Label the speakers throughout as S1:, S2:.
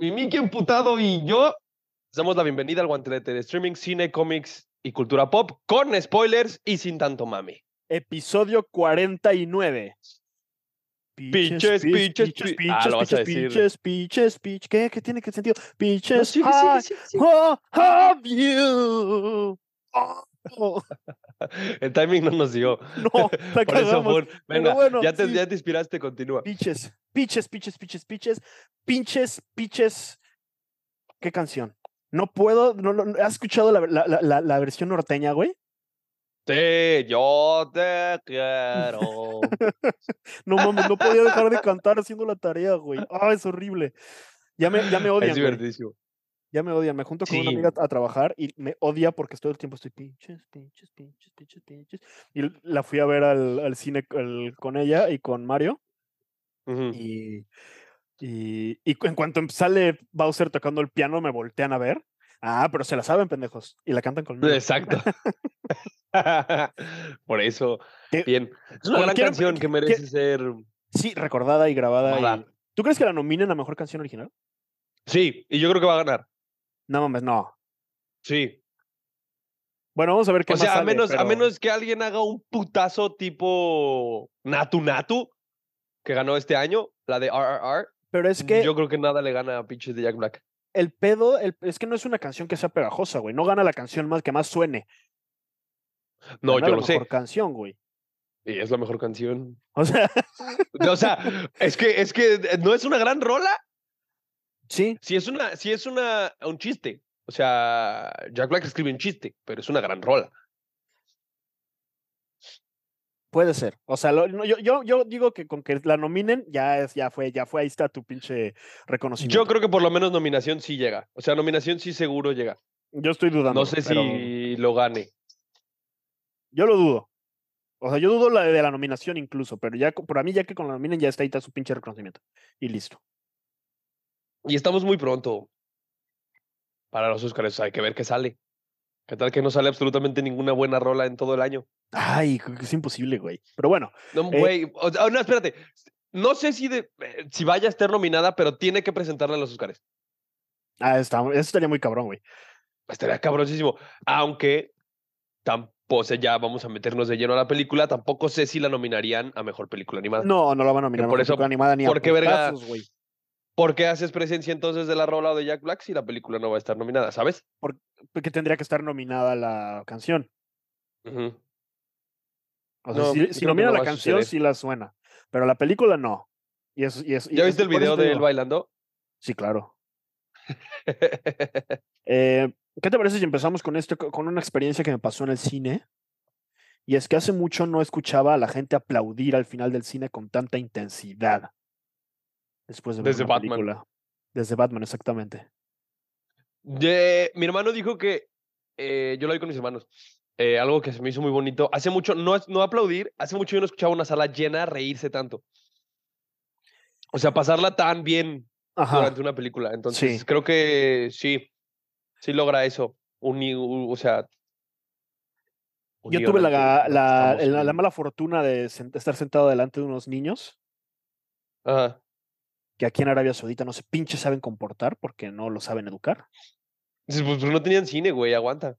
S1: mi Mickey emputado y yo damos la bienvenida al guantelete de streaming, cine, cómics y cultura pop con spoilers y sin tanto mami.
S2: Episodio 49.
S1: Pinches, pinches,
S2: pinches,
S1: pi- Ah, lo vas a decir.
S2: pinches, pinches, pinches, ¿qué? ¿Qué tiene que sentido?
S1: No,
S2: Pinches,
S1: sigue,
S2: I
S1: sigue, sigue, sigue.
S2: will have you. Oh,
S1: El timing no nos dio.
S2: no, la
S1: Por eso. Venga,
S2: bueno,
S1: ya, te,
S2: sí.
S1: ya te inspiraste, continúa.
S2: Pinches, pinches, pinches, pinches, pinches, pinches, pinches. ¿Qué canción? No puedo, no, no, ¿has escuchado la, la, la, la- la versión norteña, güey?
S1: Sí, yo te quiero.
S2: No mames, no podía dejar de cantar haciendo la tarea, güey. Ah, es horrible. Ya me, ya me odian,
S1: es
S2: güey. Ya me odian. Me junto con una amiga a trabajar y me odia porque todo el tiempo estoy pinches, pinches, pinches, pinches, pinches. Y la fui a ver al, al cine el- con ella y con Mario. Y, y, y en cuanto sale Bowser tocando el piano, me voltean a ver. Ah, pero se la saben, pendejos. Y la cantan conmigo.
S1: Exacto. Por eso. Bien. Es una gran canción que
S2: que-
S1: merece ser.
S2: Sí, recordada y grabada. y-
S1: Grabada.
S2: ¿Tú crees que la nominen a mejor canción original?
S1: Sí, y yo creo que va a ganar.
S2: No mames, no.
S1: Sí.
S2: Bueno, vamos a ver qué
S1: O
S2: más
S1: sea, a menos, a menos que alguien haga un putazo tipo Natu Natu, que ganó este año, la de RRR.
S2: Pero es que
S1: Yo creo que nada le gana a pinches de Jack Black.
S2: el pedo, el- es que no es una canción que sea pegajosa, güey. No gana la canción más que más suene.
S1: No,
S2: Gana
S1: yo
S2: la
S1: lo sé.
S2: mejor canción, güey.
S1: Y es la mejor canción.
S2: O sea,
S1: O sea, es que, es que eh, no es una gran rola.
S2: Sí,
S1: Si es una, si es una, un chiste. O sea, Jack Black escribe un chiste, pero es una gran rola.
S2: puede ser. O sea, lo- yo, yo, yo digo que con que la nominen, ya es, ya fue, ya fue, ahí está tu pinche reconocimiento.
S1: Yo creo que por lo menos nominación sí llega. O sea, nominación sí seguro llega.
S2: Yo estoy dudando.
S1: No sé
S2: pero
S1: si lo gane.
S2: Yo lo dudo. O sea, yo dudo la de la nominación incluso, pero ya, para mí, ya que con la nominen, ya está ahí está su pinche reconocimiento. Y listo.
S1: Y estamos muy pronto para los Oscars. Hay que ver qué sale. ¿Qué tal que no sale absolutamente ninguna buena rola en todo el año?
S2: Ay, es imposible, güey. Pero bueno,
S1: No,
S2: Eh,
S1: güey. o sea, no, espérate. No sé si, de, eh, si vaya a estar nominada, pero tiene que presentarla en los Oscars.
S2: ah, está, eso estaría muy cabrón, güey.
S1: Estaría cabrosísimo. Aunque tampoco, sé, ya vamos a meternos de lleno a la película, tampoco sé si la nominarían a mejor película animada.
S2: No, no la van a nominar. a mejor
S1: eso-
S2: película animada ni a
S1: ¿por qué verga?
S2: güey.
S1: ¿Por qué haces presencia entonces de la rola o de Jack Black si la película no va a estar nominada, sabes?
S2: Porque tendría que estar nominada la canción. O sea,
S1: No,
S2: si, nomina
S1: no
S2: la canción, sí la suena. Pero la película no. Y eso, y eso, y
S1: ¿Ya viste el video de él bailando?
S2: Sí, claro. Eh, ¿Qué te parece si empezamos con esto, con una experiencia que me pasó en el cine? Y es que hace mucho no escuchaba a la gente aplaudir al final del cine con tanta intensidad. Después de ver
S1: Desde
S2: una
S1: Batman.
S2: película. Desde Batman, exactamente.
S1: De- mi hermano dijo que eh, yo lo vi con mis hermanos. eh, algo que se me hizo muy bonito. Hace mucho, no, no aplaudir, hace mucho yo no escuchaba una sala llena reírse tanto. O sea, pasarla tan bien
S2: Ajá.
S1: durante una película. Entonces,
S2: Sí.
S1: creo que sí, sí logra eso. Uni- u- o sea.
S2: Yo tuve la, mala fortuna de estar sentado delante de unos niños
S1: Ajá.
S2: Que aquí en Arabia Saudita no se pinche saben comportar porque no lo saben educar.
S1: Pues, pues no tenían cine, güey, aguanta.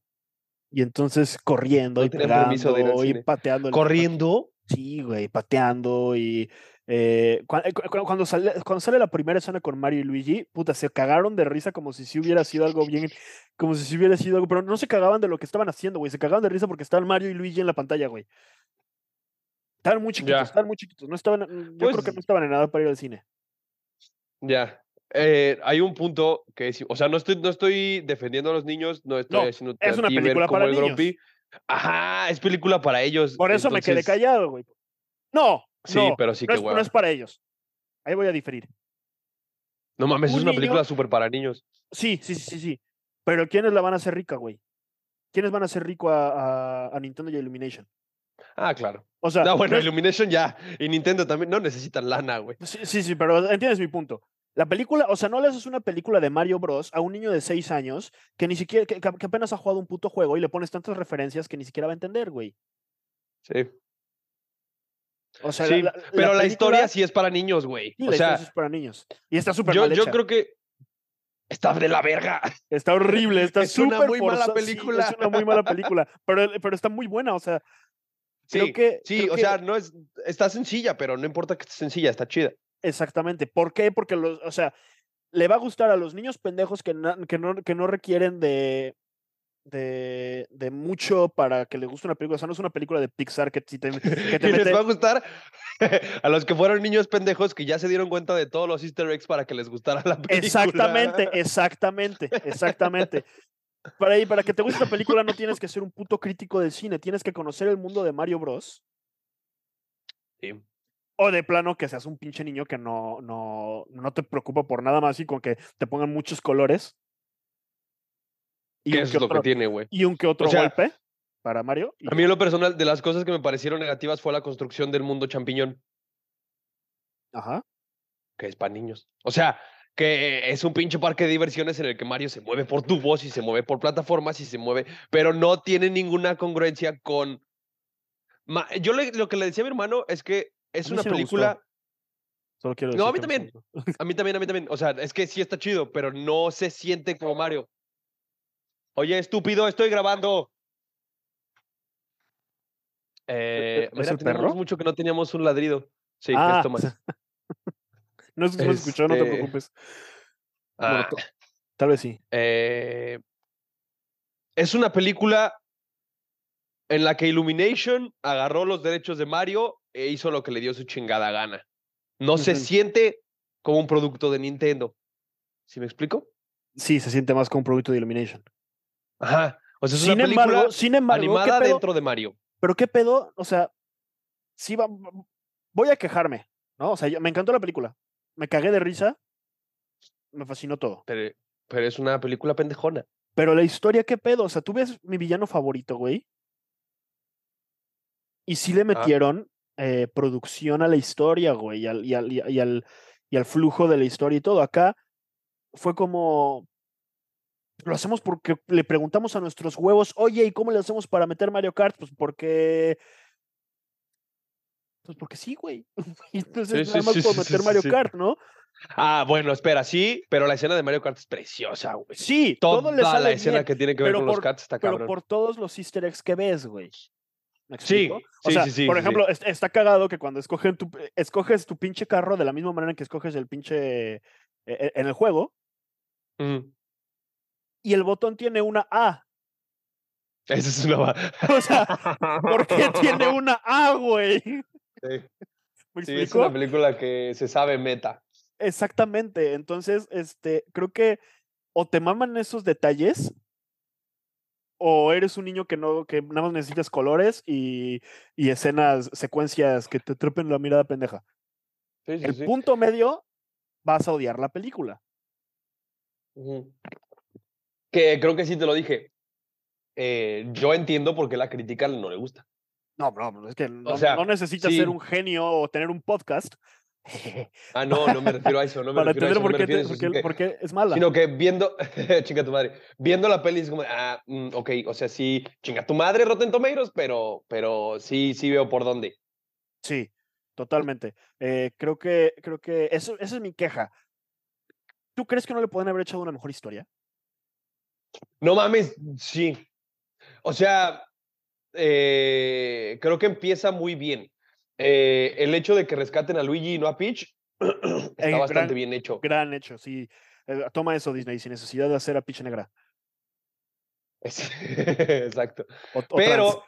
S2: Y entonces corriendo
S1: No
S2: y
S1: permiso de
S2: pegando y
S1: cine.
S2: pateando. el-
S1: Corriendo.
S2: Sí, güey, pateando y eh, eh, cu- cu- cuando, sale, cuando sale la primera escena con Mario y Luigi, puta, se cagaron de risa como si sí hubiera sido algo bien, como si sí hubiera sido algo, pero no se cagaban de lo que estaban haciendo, güey, se cagaban de risa porque estaban Mario y Luigi en la pantalla, güey. Estaban muy chiquitos,
S1: Ya.
S2: estaban muy chiquitos, no estaban, yo creo que
S1: Pues-
S2: no estaban en nada para ir al cine.
S1: Ya. Eh, hay un punto que es, o sea, no estoy, no estoy defendiendo a los niños, no estoy
S2: No,
S1: haciendo
S2: es una película para niños.
S1: Ajá, es película para ellos.
S2: Por eso me quedé callado, güey. No,
S1: Sí,
S2: no,
S1: pero sí
S2: no
S1: que
S2: es, no es para ellos. Ahí voy a diferir.
S1: No mames, es
S2: un
S1: una
S2: niño-
S1: película súper para niños.
S2: Sí, sí, sí, sí, sí. Pero ¿quiénes la van a hacer rica, güey? ¿Quiénes van a hacer rico a, a- a Nintendo y a Illumination?
S1: Ah, claro.
S2: O sea,
S1: No, bueno,
S2: no es-
S1: Illumination ya. Y Nintendo también no necesitan lana, güey.
S2: sí, sí, sí, pero entiendes mi punto. La película, o sea, no le haces una película de Mario Bros. a un niño de 6 años que ni siquiera, que, que apenas ha jugado un puto juego y le pones tantas referencias que ni siquiera va a entender, güey.
S1: Sí.
S2: O sea,
S1: Sí,
S2: la- la-
S1: pero la,
S2: película-
S1: historia sí es para niños, güey.
S2: sí,
S1: o
S2: la historia
S1: sea,
S2: sí es para niños. Y está súper
S1: yo,
S2: mal
S1: yo creo que está de la verga.
S2: Está horrible, está
S1: Es una
S2: súper
S1: muy mala
S2: sí,
S1: película.
S2: es una muy mala película, pero, pero está muy buena, o sea,
S1: Sí,
S2: que...
S1: sí,
S2: creo
S1: o
S2: que-
S1: sea, no es, está sencilla, pero no importa que esté sencilla, está chida.
S2: Exactamente. ¿Por qué? Porque los, o sea, le va a gustar a los niños pendejos que, na- que, no, que no requieren de, de, de mucho para que les guste una película. O sea, no es una película de Pixar que, te, que te
S1: Y les va a gustar a los que fueron niños pendejos que ya se dieron cuenta de todos los easter eggs para que les gustara la película.
S2: Exactamente, exactamente, exactamente. Para, para que te guste una película no tienes que ser un puto crítico del cine, tienes que conocer el mundo de Mario Bros.
S1: Sí.
S2: O de plano que seas un pinche niño que no, no, no te preocupa por nada más y con que te pongan muchos colores. Y
S1: que es lo que tiene, güey.
S2: y un que otro
S1: sea,
S2: golpe para Mario. y
S1: A mí en lo personal, de las cosas que me parecieron negativas fue la construcción del mundo champiñón,
S2: Ajá.
S1: que es para niños. O sea, que es un pinche parque de diversiones en el que Mario se mueve por tubos y se mueve por plataformas y se mueve, pero no tiene ninguna congruencia con... Yo le- lo que le decía a mi hermano es que es una
S2: gustó.
S1: película...
S2: Solo quiero
S1: No, a
S2: decir
S1: mí también. A mí también, a mí también. O sea, es que sí está chido, pero no se siente como Mario. Oye, estúpido, estoy grabando. Eh,
S2: ¿Es
S1: mira,
S2: el
S1: teníamos
S2: perro?
S1: mucho que no teníamos un ladrido. Sí,
S2: Ah,
S1: es Tomás.
S2: No es que se me escuchó, no te
S1: Este,
S2: preocupes.
S1: Ah,
S2: tal vez sí.
S1: eh, es una película en la que Illumination agarró los derechos de Mario e hizo lo que le dio su chingada gana. No se siente como un producto de Nintendo. ¿Sí me explico?
S2: Sí, se siente más como un producto de Illumination.
S1: Ajá. O sea, es
S2: Sin
S1: una película
S2: embargo, sin embargo, ¿qué
S1: animada
S2: pedo?
S1: dentro de Mario.
S2: Pero qué pedo, o sea, sí va, voy a quejarme, ¿no? O sea, yo- me encantó la película. Me cagué de risa. Me fascinó todo.
S1: Pero, pero es una película pendejona.
S2: Pero la historia, ¿qué pedo? O sea, tú ves mi villano favorito, güey. Y sí le metieron eh, producción a la historia, güey, y al, y, al, y al- y al- y al flujo de la historia y todo. Acá fue como. Lo hacemos porque le preguntamos a nuestros huevos, oye, ¿y cómo le hacemos para meter Mario Kart? Pues porque. Pues porque sí, güey. Entonces,
S1: Sí,
S2: nada más
S1: sí,
S2: por meter Mario. Kart, ¿no?
S1: Ah, bueno, espera, sí, pero la escena de Mario Kart es preciosa, güey.
S2: Sí,
S1: Toda
S2: todo le
S1: la
S2: sale
S1: escena
S2: bien,
S1: que tiene que ver
S2: pero
S1: con los cats está
S2: pero
S1: cabrón.
S2: por todos los easter eggs que ves, güey. ¿Me
S1: Sí,
S2: o
S1: sí,
S2: sea,
S1: sí, sí,
S2: por
S1: sí.
S2: ejemplo, est- está cagado que cuando escogen tu, escoges tu pinche carro de la misma manera que escoges el pinche e- e- en el juego y el botón tiene una A.
S1: Esa es una...
S2: O sea, ¿por qué tiene una A, güey? ¿Me
S1: Sí, es una película que se sabe meta.
S2: Exactamente. Entonces, este, creo que o te maman esos detalles o eres un niño que no, que nada más necesitas colores y, y escenas, secuencias que te trepen la mirada pendeja.
S1: Sí, sí,
S2: El
S1: sí.
S2: punto medio, vas a odiar la película.
S1: Que creo que sí te lo dije. Eh, yo entiendo por qué la crítica no le gusta.
S2: No, no, es que no,
S1: sea,
S2: no necesitas
S1: sí.
S2: ser un genio o tener un podcast
S1: Ah, no, no me refiero a eso. No me
S2: para entender por qué,
S1: refiero a
S2: te-
S1: eso,
S2: por
S1: sino
S2: qué-
S1: que-
S2: por qué es mala.
S1: Sino que viendo, chinga tu madre, viendo la peli es como, ah, mm, ok, o sea, sí, chinga tu madre, Rotten Tomatoes, pero, pero sí, sí veo por dónde.
S2: Sí, totalmente. Eh, creo que, creo que eso, esa es mi queja. ¿Tú crees que no le pueden haber echado una mejor historia?
S1: No mames, sí. O sea, eh, creo que empieza muy bien. Eh, el hecho de que rescaten a Luigi y no a Peach está
S2: Eh,
S1: bastante
S2: gran-
S1: bien hecho.
S2: Gran hecho, sí. Toma eso, Disney, sin necesidad de hacer a Peach Negra.
S1: Exacto.
S2: O, o trans.
S1: Pero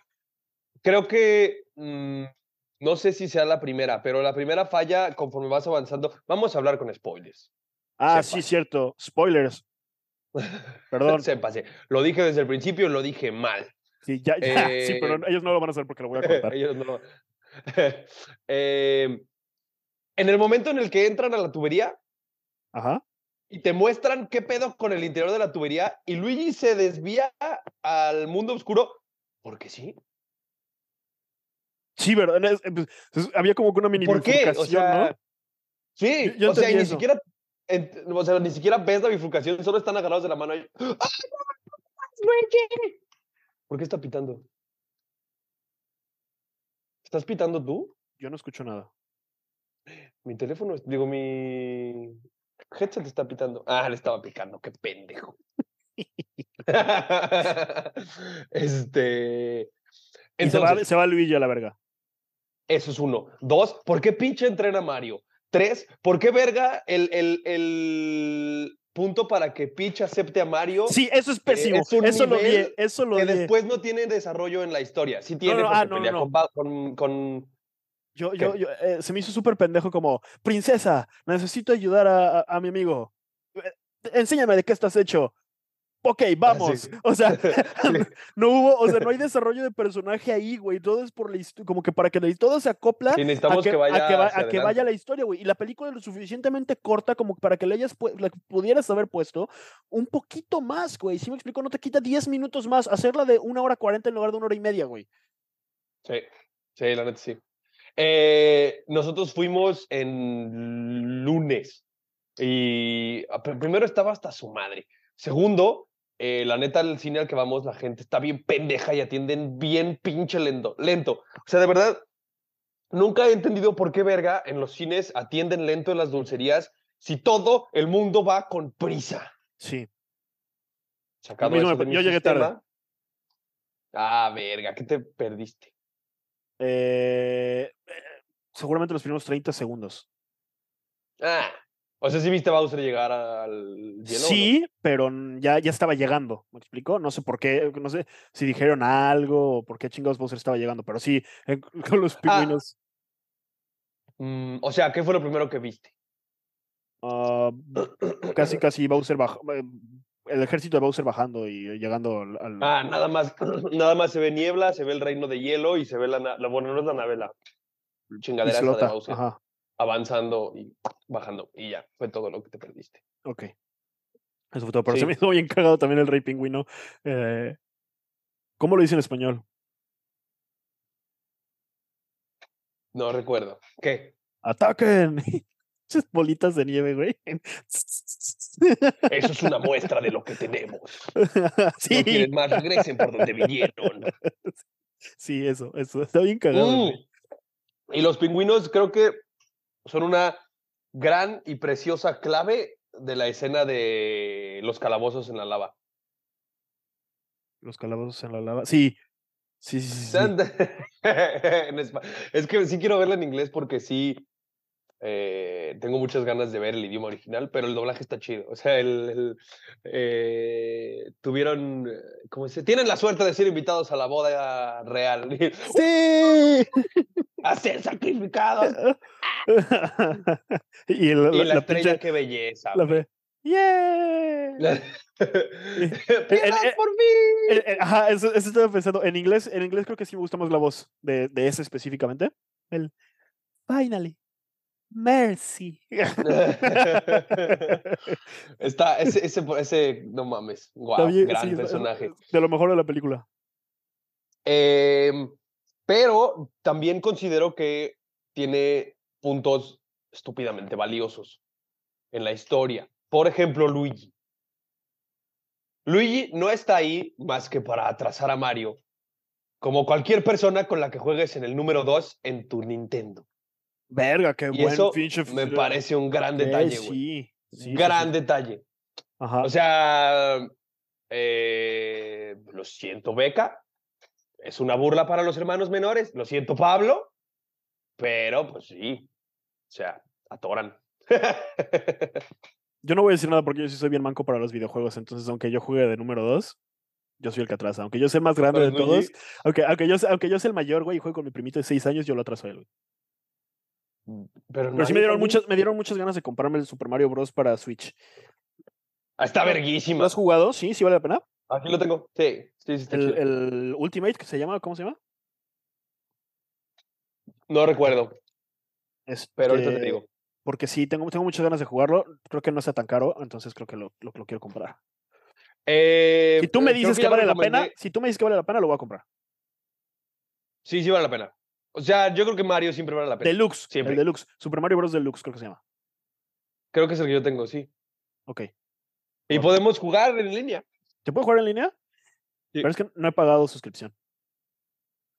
S1: creo que mm, no sé si sea la primera, pero la primera falla conforme vas avanzando. Vamos a hablar con spoilers.
S2: Ah,
S1: sepa.
S2: sí, cierto. Spoilers. Perdón.
S1: Sépase. Lo dije desde el principio, lo dije mal.
S2: Sí, ya, ya, sí, pero
S1: Eh,
S2: ellos no lo van a hacer porque lo voy a contar.
S1: Ellos no lo- Eh, en el momento en el que entran a la tubería
S2: Ajá.
S1: y te muestran qué pedo con el interior de la tubería y Luigi se desvía al mundo oscuro, porque sí.
S2: Sí, ¿verdad? Es- eh, pues, es- había como que una mini
S1: ¿Por qué? O
S2: bifurcación,
S1: sea,
S2: ¿no?
S1: sí,
S2: Yo- yo
S1: o sea, y ni siquiera, o sea, ni siquiera ves la bifurcación, solo están agarrados de la mano. ahí. ¡Ah, no, Luigi! ¿Por qué está pitando? ¿Estás pitando tú?
S2: Yo no escucho nada.
S1: Mi teléfono, digo, mi... headset está pitando. Ah, le estaba picando, qué pendejo. este.
S2: Se, va, se va Luigi a la verga.
S1: eso es uno. Dos, ¿por qué pinche entrena Mario? Tres, ¿por qué verga el, el, el punto para que Peach acepte a Mario?
S2: Sí, eso es pésimo.
S1: es un
S2: eso lo vi.
S1: nivel
S2: Eso lo
S1: que
S2: vi.
S1: después no tiene desarrollo en la historia. Sí tiene
S2: no,
S1: porque
S2: ah, no, no,
S1: pelea
S2: no.
S1: con Con, con-
S2: Yo, yo, yo, eh, se me hizo súper pendejo como, princesa, necesito ayudar a, a- a mi amigo. Eh, Enséñame de qué estás hecho. Ok, vamos. O sea, no hubo, o sea, no hay desarrollo de personaje ahí, güey. Todo es por la historia, como que para que la- todo se acopla
S1: Sí,
S2: a que,
S1: que, vaya
S2: a que, va- a que vaya la historia, güey. Y la película es lo suficientemente corta como para que le hayas la pudieras haber puesto un poquito más, güey. Si me explico, no te quita 10 minutos más. Hacerla de una hora 40 en lugar de una hora y media, güey.
S1: Sí, sí, la neta sí. Eh, nosotros fuimos en lunes y ah, pr- primero estaba hasta su madre. Segundo, eh, la neta, el cine al que vamos, la gente está bien pendeja y atienden bien pinche lento. lento. O sea, de verdad, nunca he entendido por qué verga en los cines atienden lento en las dulcerías si todo el mundo va con prisa.
S2: Sí.
S1: Sacado eso de mi
S2: yo llegué tarde.
S1: Ah, verga, ¿qué te perdiste?
S2: Eh, eh, seguramente los primeros 30 segundos.
S1: Ah, o sea, ¿sí viste a Bowser llegar al hielo? no?
S2: Sí, pero ya, ya estaba llegando, ¿me explico? No sé por qué, no sé si dijeron algo o por qué chingados Bowser estaba llegando, pero sí, con los
S1: Ah.
S2: pingüinos.
S1: Mm, o sea, ¿qué fue lo primero que viste?
S2: ah, casi, casi Bowser baja, eh, el ejército de Bowser bajando y llegando al... al-
S1: Ah, nada más, nada más se ve niebla, se ve el reino de hielo y se ve la, la bueno, no es la nave, la chingadera de Bowser
S2: Ajá,
S1: avanzando y bajando y ya, fue todo lo que te perdiste.
S2: ok. Eso fue todo, pero se me hizo bien cagado también el rey pingüino. eh, ¿Cómo lo dice en español?
S1: No recuerdo. ¿Qué?
S2: ¡Ataquen! Esas bolitas de nieve, güey.
S1: Eso es una muestra de lo que tenemos.
S2: sí.
S1: No quieren más, regresen por donde vinieron.
S2: Sí, eso, eso. Está bien cagado.
S1: Mm. Y los pingüinos creo que son una gran y preciosa clave de la escena de los calabozos en la lava.
S2: Los calabozos en la lava. Sí. Sí, sí, sí.
S1: es que sí quiero verla en inglés porque sí eh, tengo muchas ganas de ver el idioma original, pero el doblaje está chido. O sea, el, el, eh, tuvieron, eh, ¿cómo se? Tienen la suerte de ser invitados a la boda real.
S2: ¡Sí!
S1: a ser sacrificados.
S2: y
S1: Y
S2: la,
S1: la,
S2: la
S1: estrella,
S2: pinche-
S1: qué belleza.
S2: la. ¡Yeah!
S1: La- ¡Piedad
S2: eh,
S1: por mí!
S2: Ajá, eso, eso estaba pensando. En inglés, en inglés creo que sí me gusta más la voz de, de ese específicamente. El Finally. Mercy.
S1: Está, ese, ese, ese, no mames, guau,
S2: bien,
S1: gran
S2: sí,
S1: personaje.
S2: De lo mejor de la película.
S1: Em, pero también considero que tiene puntos estúpidamente valiosos en la historia. Por ejemplo, Luigi. Luigi no está ahí más que para atrasar a Mario, como cualquier persona con la que juegues en el número 2 en tu Nintendo.
S2: Verga, qué
S1: Y
S2: buen
S1: eso
S2: pinche.
S1: me parece un gran detalle, güey.
S2: Sí. sí,
S1: gran detalle.
S2: Ajá.
S1: O sea, eh, lo siento, Beca. Es una burla para los hermanos menores. Lo siento, Pablo. Pero, pues sí. O sea, atoran.
S2: Yo no voy a decir nada porque yo sí soy bien manco para los videojuegos. Entonces, aunque yo juegue de número 2, yo soy el que atrasa. Aunque yo sea más grande de todos, aunque, aunque, yo, sea- aunque yo sea el mayor, güey, y juego con mi primito de 6 años, yo lo atraso a él. güey.
S1: Pero,
S2: Pero sí me dieron, muchas, me dieron muchas ganas de comprarme el Super Mario Bros. para Switch.
S1: Ah, Está
S2: ¿Lo
S1: verguísima.
S2: has jugado? Sí, sí vale la pena.
S1: Aquí lo tengo. Sí, sí, sí. está
S2: El,
S1: chido.
S2: el Ultimate, que se llama, ¿cómo se llama?
S1: No recuerdo, pero ahorita te
S2: Este,
S1: digo.
S2: Porque sí, tengo, tengo muchas ganas de jugarlo. Creo que no está tan caro, entonces creo que lo, lo, lo quiero comprar.
S1: Eh,
S2: Si tú me
S1: creo
S2: dices que,
S1: lo
S2: vale la pena, si tú me dices que vale la pena, lo voy a comprar.
S1: Sí, sí vale la pena. O sea, yo creo que Mario siempre vale la pena.
S2: Deluxe,
S1: Siempre.
S2: el Deluxe. Super Mario Bros. Deluxe, creo que se llama.
S1: Creo que es el que yo tengo, sí.
S2: Ok.
S1: Y podemos jugar en línea.
S2: ¿Te puedo jugar en línea?
S1: Sí.
S2: Pero es que no he pagado suscripción.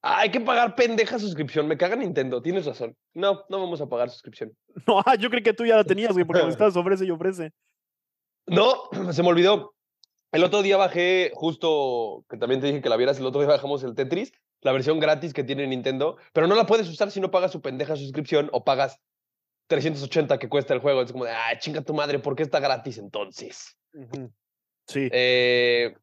S1: Ah, hay que pagar pendeja suscripción. Me caga Nintendo. Tienes razón. No, no vamos a pagar suscripción.
S2: No, yo creí que tú ya la tenías, güey, porque me estabas ofrece y ofrece.
S1: No, se me olvidó. El otro día bajé, justo que también te dije que la vieras, el otro día bajamos el Tetris, la versión gratis que tiene Nintendo, pero no la puedes usar si no pagas su pendeja suscripción o pagas 380 que cuesta el juego. Es como de, ah, chinga tu madre, ¿por qué está gratis entonces?
S2: Sí.
S1: Eh,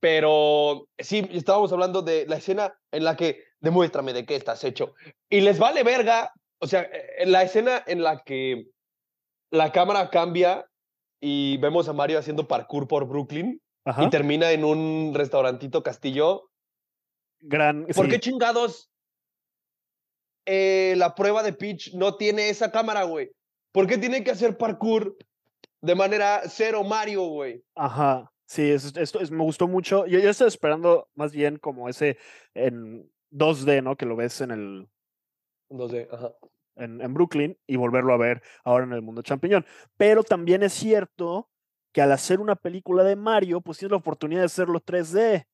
S1: pero sí, estábamos hablando de la escena en la que demuéstrame de qué estás hecho. Y les vale verga, o sea, eh, la escena en la que la cámara cambia y vemos a Mario haciendo parkour por Brooklyn
S2: Ajá.
S1: y termina en un restaurantito castillo.
S2: Gran.
S1: ¿Por
S2: sí.
S1: qué chingados eh, la prueba de pitch no tiene esa cámara, güey? ¿Por qué tiene que hacer parkour de manera cero Mario, güey?
S2: Ajá. Sí, es- esto es, me gustó mucho. Yo, yo estaba esperando más bien como ese en 2D, ¿no? Que lo ves en el
S1: No sé, ajá.
S2: en, en Brooklyn y volverlo a ver ahora en el mundo champiñón. Pero también es cierto que al hacer una película de Mario, pues tienes la oportunidad de hacerlo 3D.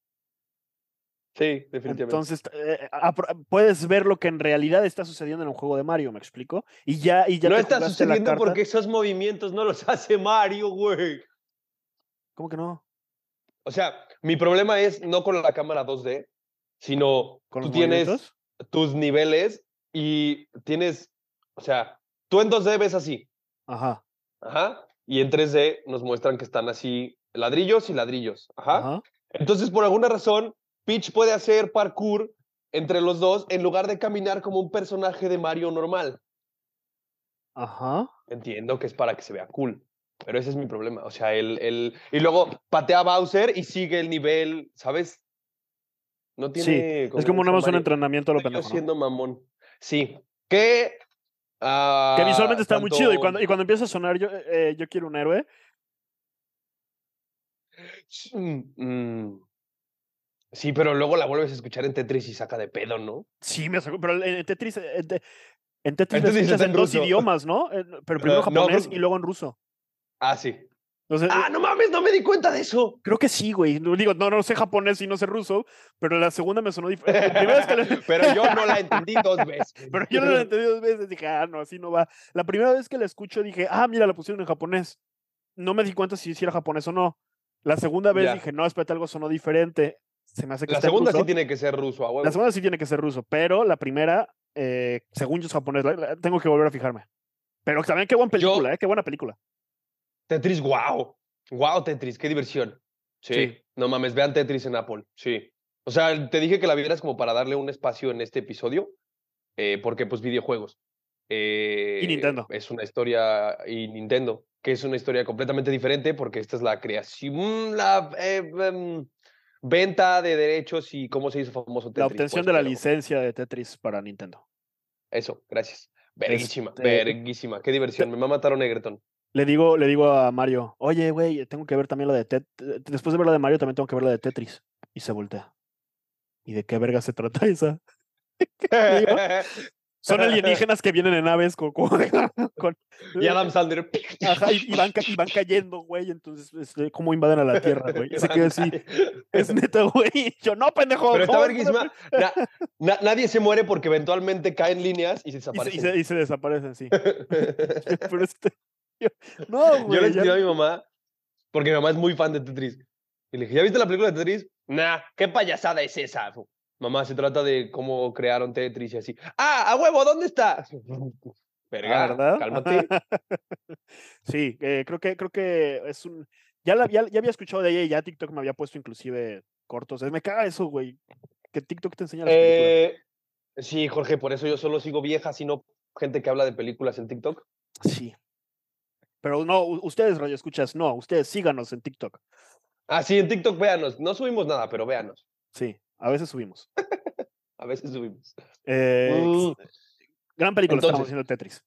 S1: Sí, definitivamente.
S2: Entonces eh, puedes ver lo que en realidad está sucediendo en un juego de Mario, ¿me explico? Y ya, y ya
S1: no
S2: te
S1: está sucediendo porque esos movimientos no los hace Mario, güey.
S2: ¿Cómo que no?
S1: O sea, mi problema es no con la cámara 2D, sino
S2: ¿Con
S1: tú tienes
S2: movimientos?
S1: tus niveles y tienes, o sea, tú en 2D ves así,
S2: Ajá,
S1: ajá, y en 3D nos muestran que están así ladrillos y ladrillos, ajá.
S2: ajá.
S1: Entonces, por alguna razón, Peach puede hacer parkour entre los dos en lugar de caminar como un personaje de Mario normal.
S2: Ajá.
S1: Entiendo que es para que se vea cool, pero ese es mi problema. O sea, el, el... Y luego patea a Bowser y sigue el nivel, ¿sabes? No
S2: Sí,
S1: tiene...
S2: Es como nada más un entrenamiento a lo pendejo. ¿no?
S1: siendo mamón. Sí. Que... ah,
S2: Que visualmente está muy chido. Y cuando, y cuando empieza a sonar yo, eh, yo quiero un héroe,
S1: Mm, mm. Sí, pero luego la vuelves a escuchar en Tetris y saca de pedo, ¿no?
S2: sí me sacó. Pero en en Tetris, eh, en, Te- en Tetris
S1: En Tetris
S2: escuchas en
S1: en
S2: dos idiomas, ¿no? En- Pero primero
S1: no,
S2: japonés y luego en ruso.
S1: Ah, sí.
S2: Entonces,
S1: Ah,
S2: eh,
S1: no mames, no me di cuenta de eso.
S2: creo que sí, güey. Digo, no, no sé japonés y no sé ruso, pero la segunda me sonó diferente. La-
S1: Pero yo no la entendí dos veces.
S2: Pero yo no la entendí dos veces, dije, ah, no, así no va. La primera vez que la escucho dije, ah, mira, la pusieron en japonés. No me di cuenta si, si era japonés o no. La segunda vez
S1: Ya.
S2: dije, no, espérate, algo sonó diferente. Se me hace que
S1: La segunda sí
S2: ruso.
S1: tiene que ser ruso, a huevo.
S2: La segunda sí tiene que ser ruso, pero la primera, eh, según yo es japonés, tengo que volver a fijarme. Pero también qué buena
S1: Yo-
S2: película, ¿eh? Qué buena película.
S1: Tetris, wow. Wow, Tetris, qué diversión. Sí.
S2: Sí.
S1: No mames, vean Tetris en Apple. Sí. O sea, te dije que la vieras como para darle un espacio en este episodio, eh, porque pues videojuegos. Eh,
S2: Nintendo.
S1: Es una historia, y Nintendo, que es una historia completamente diferente porque esta es la creación, la eh, em, venta de derechos y cómo se hizo famoso Tetris.
S2: La obtención
S1: pues,
S2: de la
S1: pero
S2: licencia de Tetris para Nintendo.
S1: Eso, gracias. Verguísima,
S2: Este-
S1: verguísima. Qué diversión. Me va a matar un Egerton.
S2: Le digo, le digo a Mario, oye, güey, tengo que ver también la de Tetris. Después de ver la de Mario, también tengo que ver la de Tetris. Y se voltea. ¿Y de qué verga se trata esa? Son alienígenas que vienen en naves con. con, con-
S1: y Adam Sandler.
S2: Ajá, y, y van, y van cayendo, güey. Entonces, este, ¿cómo invaden a la Tierra, güey? Se queda así. Es neta, güey. Yo, no, pendejo.
S1: Pero está verguísima. Na- na- nadie se muere porque eventualmente caen líneas y se
S2: Y se, y,
S1: desaparecen.
S2: se, y se desaparecen, sí. Pero este. yo- no,
S1: Yo
S2: güey.
S1: le
S2: ya
S1: escribí a mi mamá, porque mi mamá es muy fan de Tetris. Y le dije, ¿ya viste la película de Tetris? Nah, ¿qué payasada es esa? Mamá, se trata de cómo crearon Tetris y así. ¡Ah, a huevo! ¿Dónde está? Verga,
S2: Ah, ¿verdad?
S1: cálmate.
S2: sí, eh, creo que creo que es un. Ya, la, ya, ya había escuchado de ella y ya TikTok me había puesto inclusive cortos. Me caga eso, güey. Que TikTok te enseña las películas.
S1: Eh, sí, Jorge, por eso yo solo sigo viejas y no gente que habla de películas en TikTok.
S2: Sí. Pero no, ustedes, radio escuchas, no, ustedes síganos en TikTok.
S1: Ah, sí, en TikTok véanos. No subimos nada, pero véanos.
S2: Sí, a veces subimos.
S1: A veces subimos.
S2: Eh,
S1: Mm,
S2: gran película estamos haciendo Tetris.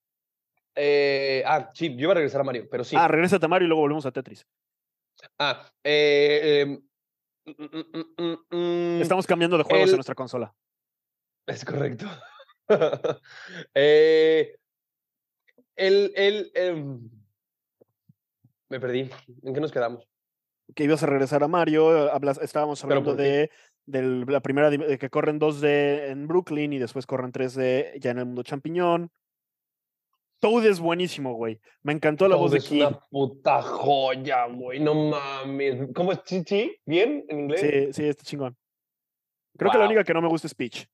S1: eh, ah, sí, yo iba a regresar a Mario, pero sí.
S2: Ah, regresa a Mario y luego volvemos a Tetris.
S1: Ah, eh, em, mm, mm, mm,
S2: Estamos cambiando de juegos
S1: el-
S2: en nuestra consola.
S1: Es correcto. Eh, el, el, em, me perdí. ¿En qué nos quedamos?
S2: Que ibas a regresar a Mario, hablas, estábamos
S1: ¿Pero
S2: hablando de de la primera de que corren 2D en Brooklyn y después corren 3D ya en el mundo champiñón. Toad es buenísimo, güey. Me encantó la voz de
S1: Ki. Es una puta joya, güey. No mames. ¿Cómo es Chichi? ¿Bien en inglés?
S2: Sí, sí, está chingón. Creo que la única que no me gusta es Peach.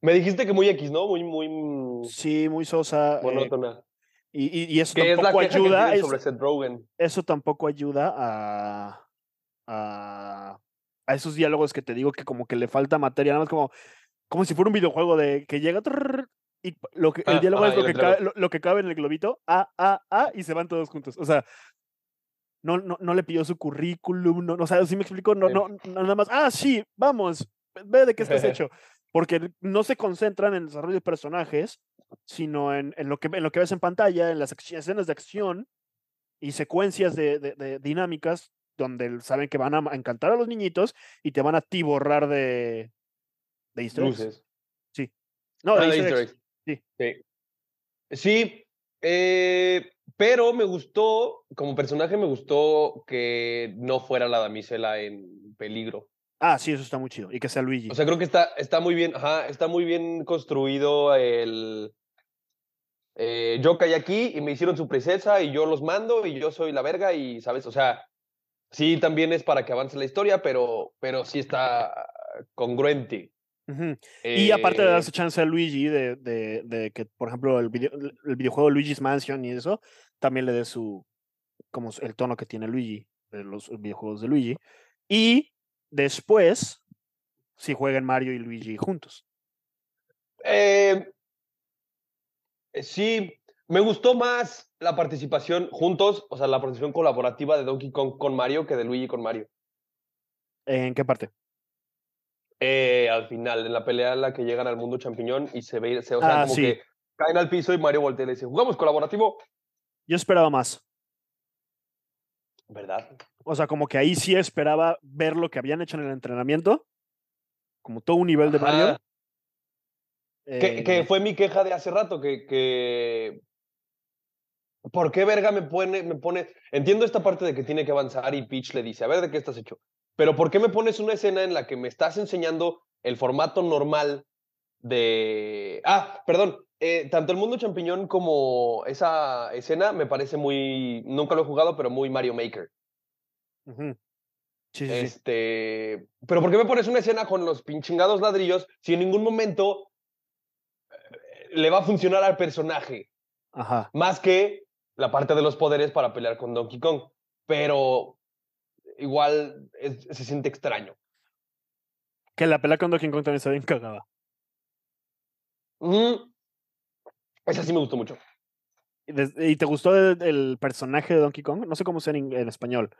S1: Me dijiste que muy X, ¿no? Muy, muy.
S2: Sí, muy sosa.
S1: Eh, monótona.
S2: y, y, eso tampoco
S1: es la
S2: ayuda.
S1: Que sobre Seth Rogen.
S2: Eso tampoco ayuda a, a, a, esos diálogos que te digo que como que le falta materia, nada más como, como si fuera un videojuego de que llega y lo que, el ah, diálogo es lo que, cabe, lo, que cabe en el globito, A, A, A, y se van todos juntos. O sea, no, no, no le pidió su currículum, no, o sea, si me explico, no, no, nada más, ah, sí, vamos, ve de qué estás hecho. Porque no se concentran en el desarrollo de personajes, sino en, en, lo, que, en lo que ves en pantalla, en las escenas de acción y secuencias de, de, dinámicas donde saben que van a encantar a los niñitos y te van a tiborrar de, de easter Sí. No, de, ah,
S1: Sí. Sí. Eh, pero me gustó, como personaje me gustó que no fuera la damisela en peligro.
S2: Ah, sí, eso está muy chido. Y que sea Luigi.
S1: O sea, creo que está, está muy bien, ajá, está muy bien construido el... Eh, yo caí aquí y me hicieron su princesa y yo los mando y yo soy la verga y, ¿sabes? O sea, sí, también es para que avance la historia, pero, pero sí está congruente
S2: y aparte de darse
S1: eh
S2: chance a Luigi de, de, de que, por ejemplo, el, video, el videojuego Luigi's Mansion y eso, también le dé su, como el tono que tiene Luigi, de los videojuegos de Luigi. Y después, si jueguen Mario y Luigi juntos.
S1: Eh, eh, sí, me gustó más la participación juntos, o sea, la participación colaborativa de Donkey Kong con Mario que de Luigi con Mario.
S2: ¿En qué parte?
S1: Eh, al final, en la pelea en la que llegan al mundo champiñón y se ve, se, o sea, ah, como que caen al piso y Mario voltea y le dice, ¿jugamos colaborativo?
S2: Yo esperaba más.
S1: ¿Verdad?
S2: O sea, como que ahí sí esperaba ver lo que habían hecho en el entrenamiento, como todo un nivel de Mario.
S1: Que, que, eh, fue mi queja de hace rato, que, que... ¿Por qué verga me pone, me pone... Entiendo esta parte de que tiene que avanzar y Peach le dice, a ver, ¿de qué estás hecho? Pero ¿por qué me pones una escena en la que me estás enseñando el formato normal de... Ah, perdón, eh, tanto el mundo champiñón como esa escena me parece muy... Nunca lo he jugado, pero muy Mario Maker.
S2: sí,
S1: este... Pero ¿por qué me pones una escena con los pinchingados ladrillos si en ningún momento eh, le va a funcionar al personaje?
S2: Ajá.
S1: Más que la parte de los poderes para pelear con Donkey Kong. Pero igual se siente extraño.
S2: Que la pelea con Donkey Kong también está bien cagada.
S1: esa sí me gustó mucho.
S2: ¿Y, te gustó el, personaje de Donkey Kong? No sé cómo sea en, español.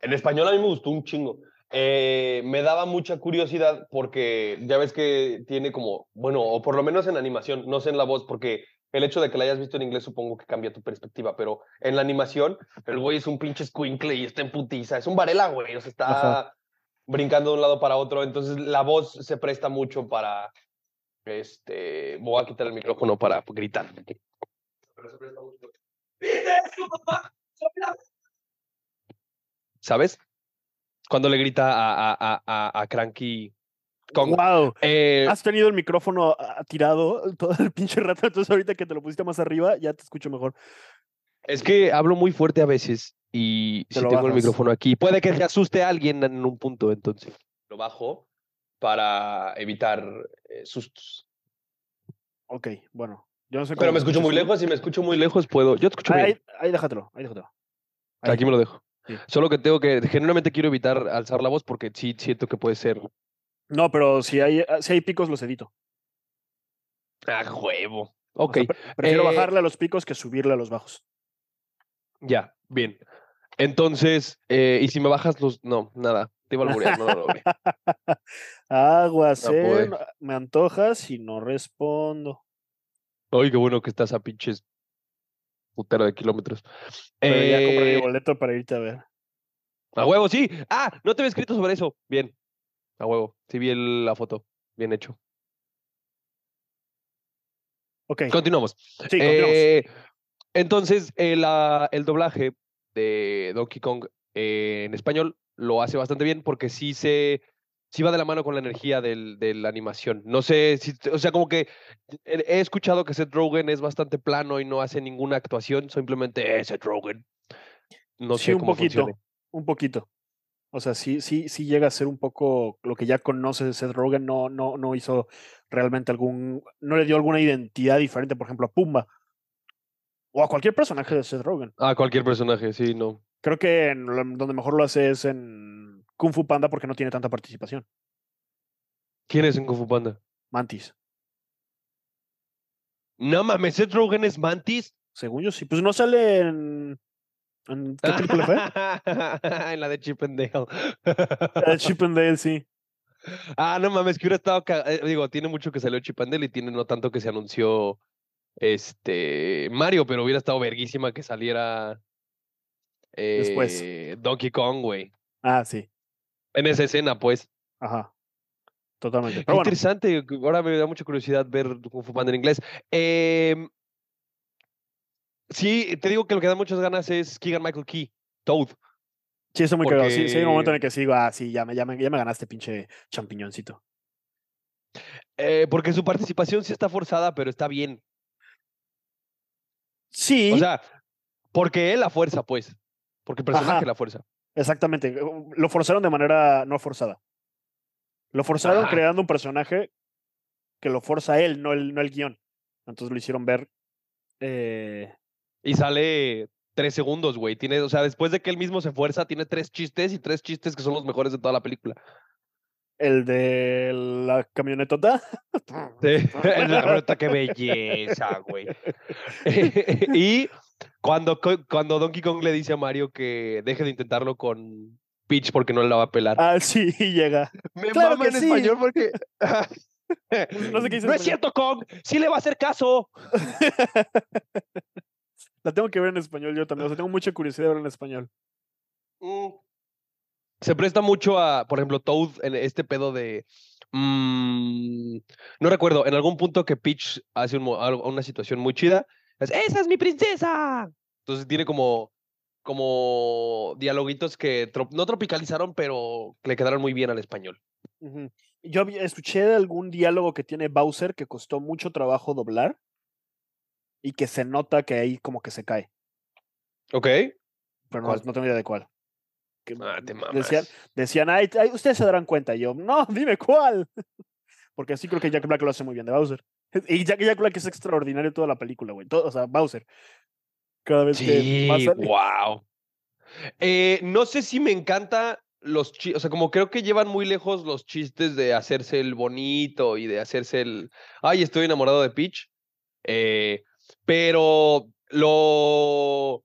S1: En español a mí me gustó un chingo. Eh, me daba mucha curiosidad porque ya ves que tiene como, bueno, o por lo menos en animación, no sé en la voz, porque el hecho de que la hayas visto en inglés supongo que cambia tu perspectiva, pero en la animación, el güey es un pinche squinkle y está en putiza, es un varela, güey, o sea, está brincando de un lado para otro, entonces la voz se presta mucho para, este, voy a quitar el micrófono para gritar. ¿Sabes? Cuando le grita a, a, a, a Cranky
S2: wow. Eh, Has tenido el micrófono tirado todo el pinche rato, entonces ahorita que te lo pusiste más arriba, ya te escucho mejor.
S1: Es que hablo muy fuerte a veces y si tengo el micrófono aquí, puede que se asuste a alguien en un punto, entonces lo bajo para evitar eh, sustos.
S2: Ok, bueno. Yo no sé
S1: Pero me escucho muy lejos, si me escucho muy lejos puedo. Yo te escucho
S2: ahí, Ahí, déjatelo, ahí déjatelo.
S1: Aquí me lo dejo. Solo que tengo que, generalmente quiero evitar alzar la voz porque sí siento que puede ser
S2: no, pero si hay, ah, si hay picos, los edito.
S1: Ah, huevo. Ok.
S2: prefiero eh bajarle a los picos que subirle a los bajos.
S1: Ya, bien. Entonces, eh, ¿y si me bajas los.? No, nada. Te iba a alburear, no,
S2: Aguas, eh, me antojas y no respondo.
S1: Ay, qué bueno que estás a pinches putero de kilómetros.
S2: Pero ya compré mi boleto para irte a ver.
S1: A huevo, sí. Ah, no te había escrito sobre eso. Bien. A huevo. Sí vi la foto. Bien hecho.
S2: Ok.
S1: Continuamos.
S2: Sí, continuamos.
S1: Eh, entonces, el, el doblaje de Donkey Kong en español lo hace bastante bien porque sí se sí va de la mano con la energía del, de la animación. No sé si, o sea, como que he he escuchado que Seth Rogen es bastante plano y no hace ninguna actuación, simplemente es Seth Rogen. No
S2: sí,
S1: sé
S2: un
S1: cómo
S2: poquito,
S1: funcione.
S2: un poquito. O sea, sí, sí, sí llega a ser un poco lo que ya conoce de Seth Rogen, no, no, no hizo realmente algún, no le dio alguna identidad diferente, por ejemplo, a Pumba. O a cualquier personaje de Seth Rogen.
S1: Ah, cualquier personaje, sí, no.
S2: Creo que en donde mejor lo hace es en Kung Fu Panda porque no tiene tanta participación.
S1: ¿Quién es en Kung Fu Panda?
S2: Mantis.
S1: No mames, Seth Rogen es Mantis.
S2: Según yo sí. Pues no sale en. ¿En qué película fue?
S1: en la de Chip and Dale.
S2: El Chip and Dale, sí.
S1: Ah, no mames, que hubiera estado. eh, Digo, tiene mucho que salió Chip and Dale y tiene no tanto que se anunció este Mario, pero hubiera estado verguísima que saliera
S2: Después.
S1: eh, Donkey Kong, güey.
S2: Ah, sí.
S1: En esa escena, pues.
S2: Ajá. Totalmente.
S1: Qué
S2: Pero bueno,
S1: interesante. Ahora me da mucha curiosidad ver Kung Fu Panda en inglés. Em, sí, te digo que lo que da muchas ganas es Keegan Michael Key, Toad.
S2: sí, está muy cagado. Sí, sí, hay un momento en
S1: porque-
S2: el que sigo, ah, sí, ya me, ya me, ya me ganaste, pinche champiñoncito.
S1: Eh, porque su participación sí está forzada, pero está bien.
S2: Sí,
S1: O sea, porque él la fuerza, pues. Porque el personaje
S2: Ajá.
S1: la fuerza.
S2: exactamente. Lo forzaron de manera no forzada. Lo forzaron
S1: Ajá.
S2: creando un personaje que lo forza él, no el, no el guion. Entonces lo hicieron ver. eh,
S1: Y sale tres segundos, güey. Tiene, o sea, después de que él mismo se fuerza, tiene tres chistes y tres chistes que son los mejores de toda la película.
S2: el de la camionetota.
S1: Sí, la verdad, qué belleza, güey. y cuando, cuando Donkey Kong le dice a Mario que deje de intentarlo con Peach porque no la va a pelar.
S2: Ah, sí, llega.
S1: Me
S2: claro
S1: mama
S2: que
S1: en
S2: sí.
S1: español porque.
S2: No sé qué dice
S1: No es cierto, Kong. Sí le va a hacer caso.
S2: La tengo que ver en español yo también. O sea, tengo mucha curiosidad de verla en español.
S1: Mm. Se presta mucho a, por ejemplo, Toad en este pedo de. mm, no recuerdo, en algún punto que Peach hace un una situación muy chida. Es, ¡Esa es mi princesa! Entonces tiene como. Como dialoguitos que no tropicalizaron, pero le quedaron muy bien al español.
S2: Yo escuché algún diálogo que tiene Bowser que costó mucho trabajo doblar y que se nota que ahí como que se cae.
S1: ¿Ok?
S2: Pero no, no tengo idea de cuál. Que
S1: Ah, te
S2: decían,
S1: mamas.
S2: decían ay, ay, ustedes se darán cuenta. Y yo, no, dime cuál. Porque sí creo que Jack Black lo hace muy bien de Bowser. Y Jack, Jack Black es extraordinario toda la película, güey. Todo- o sea, Bowser. Cada vez que
S1: Sí,
S2: pasa.
S1: wow. Eh, no sé si me encanta los chistes, o sea, como creo que llevan muy lejos los chistes de hacerse el bonito y de hacerse el, ay, estoy enamorado de Peach, eh, pero lo,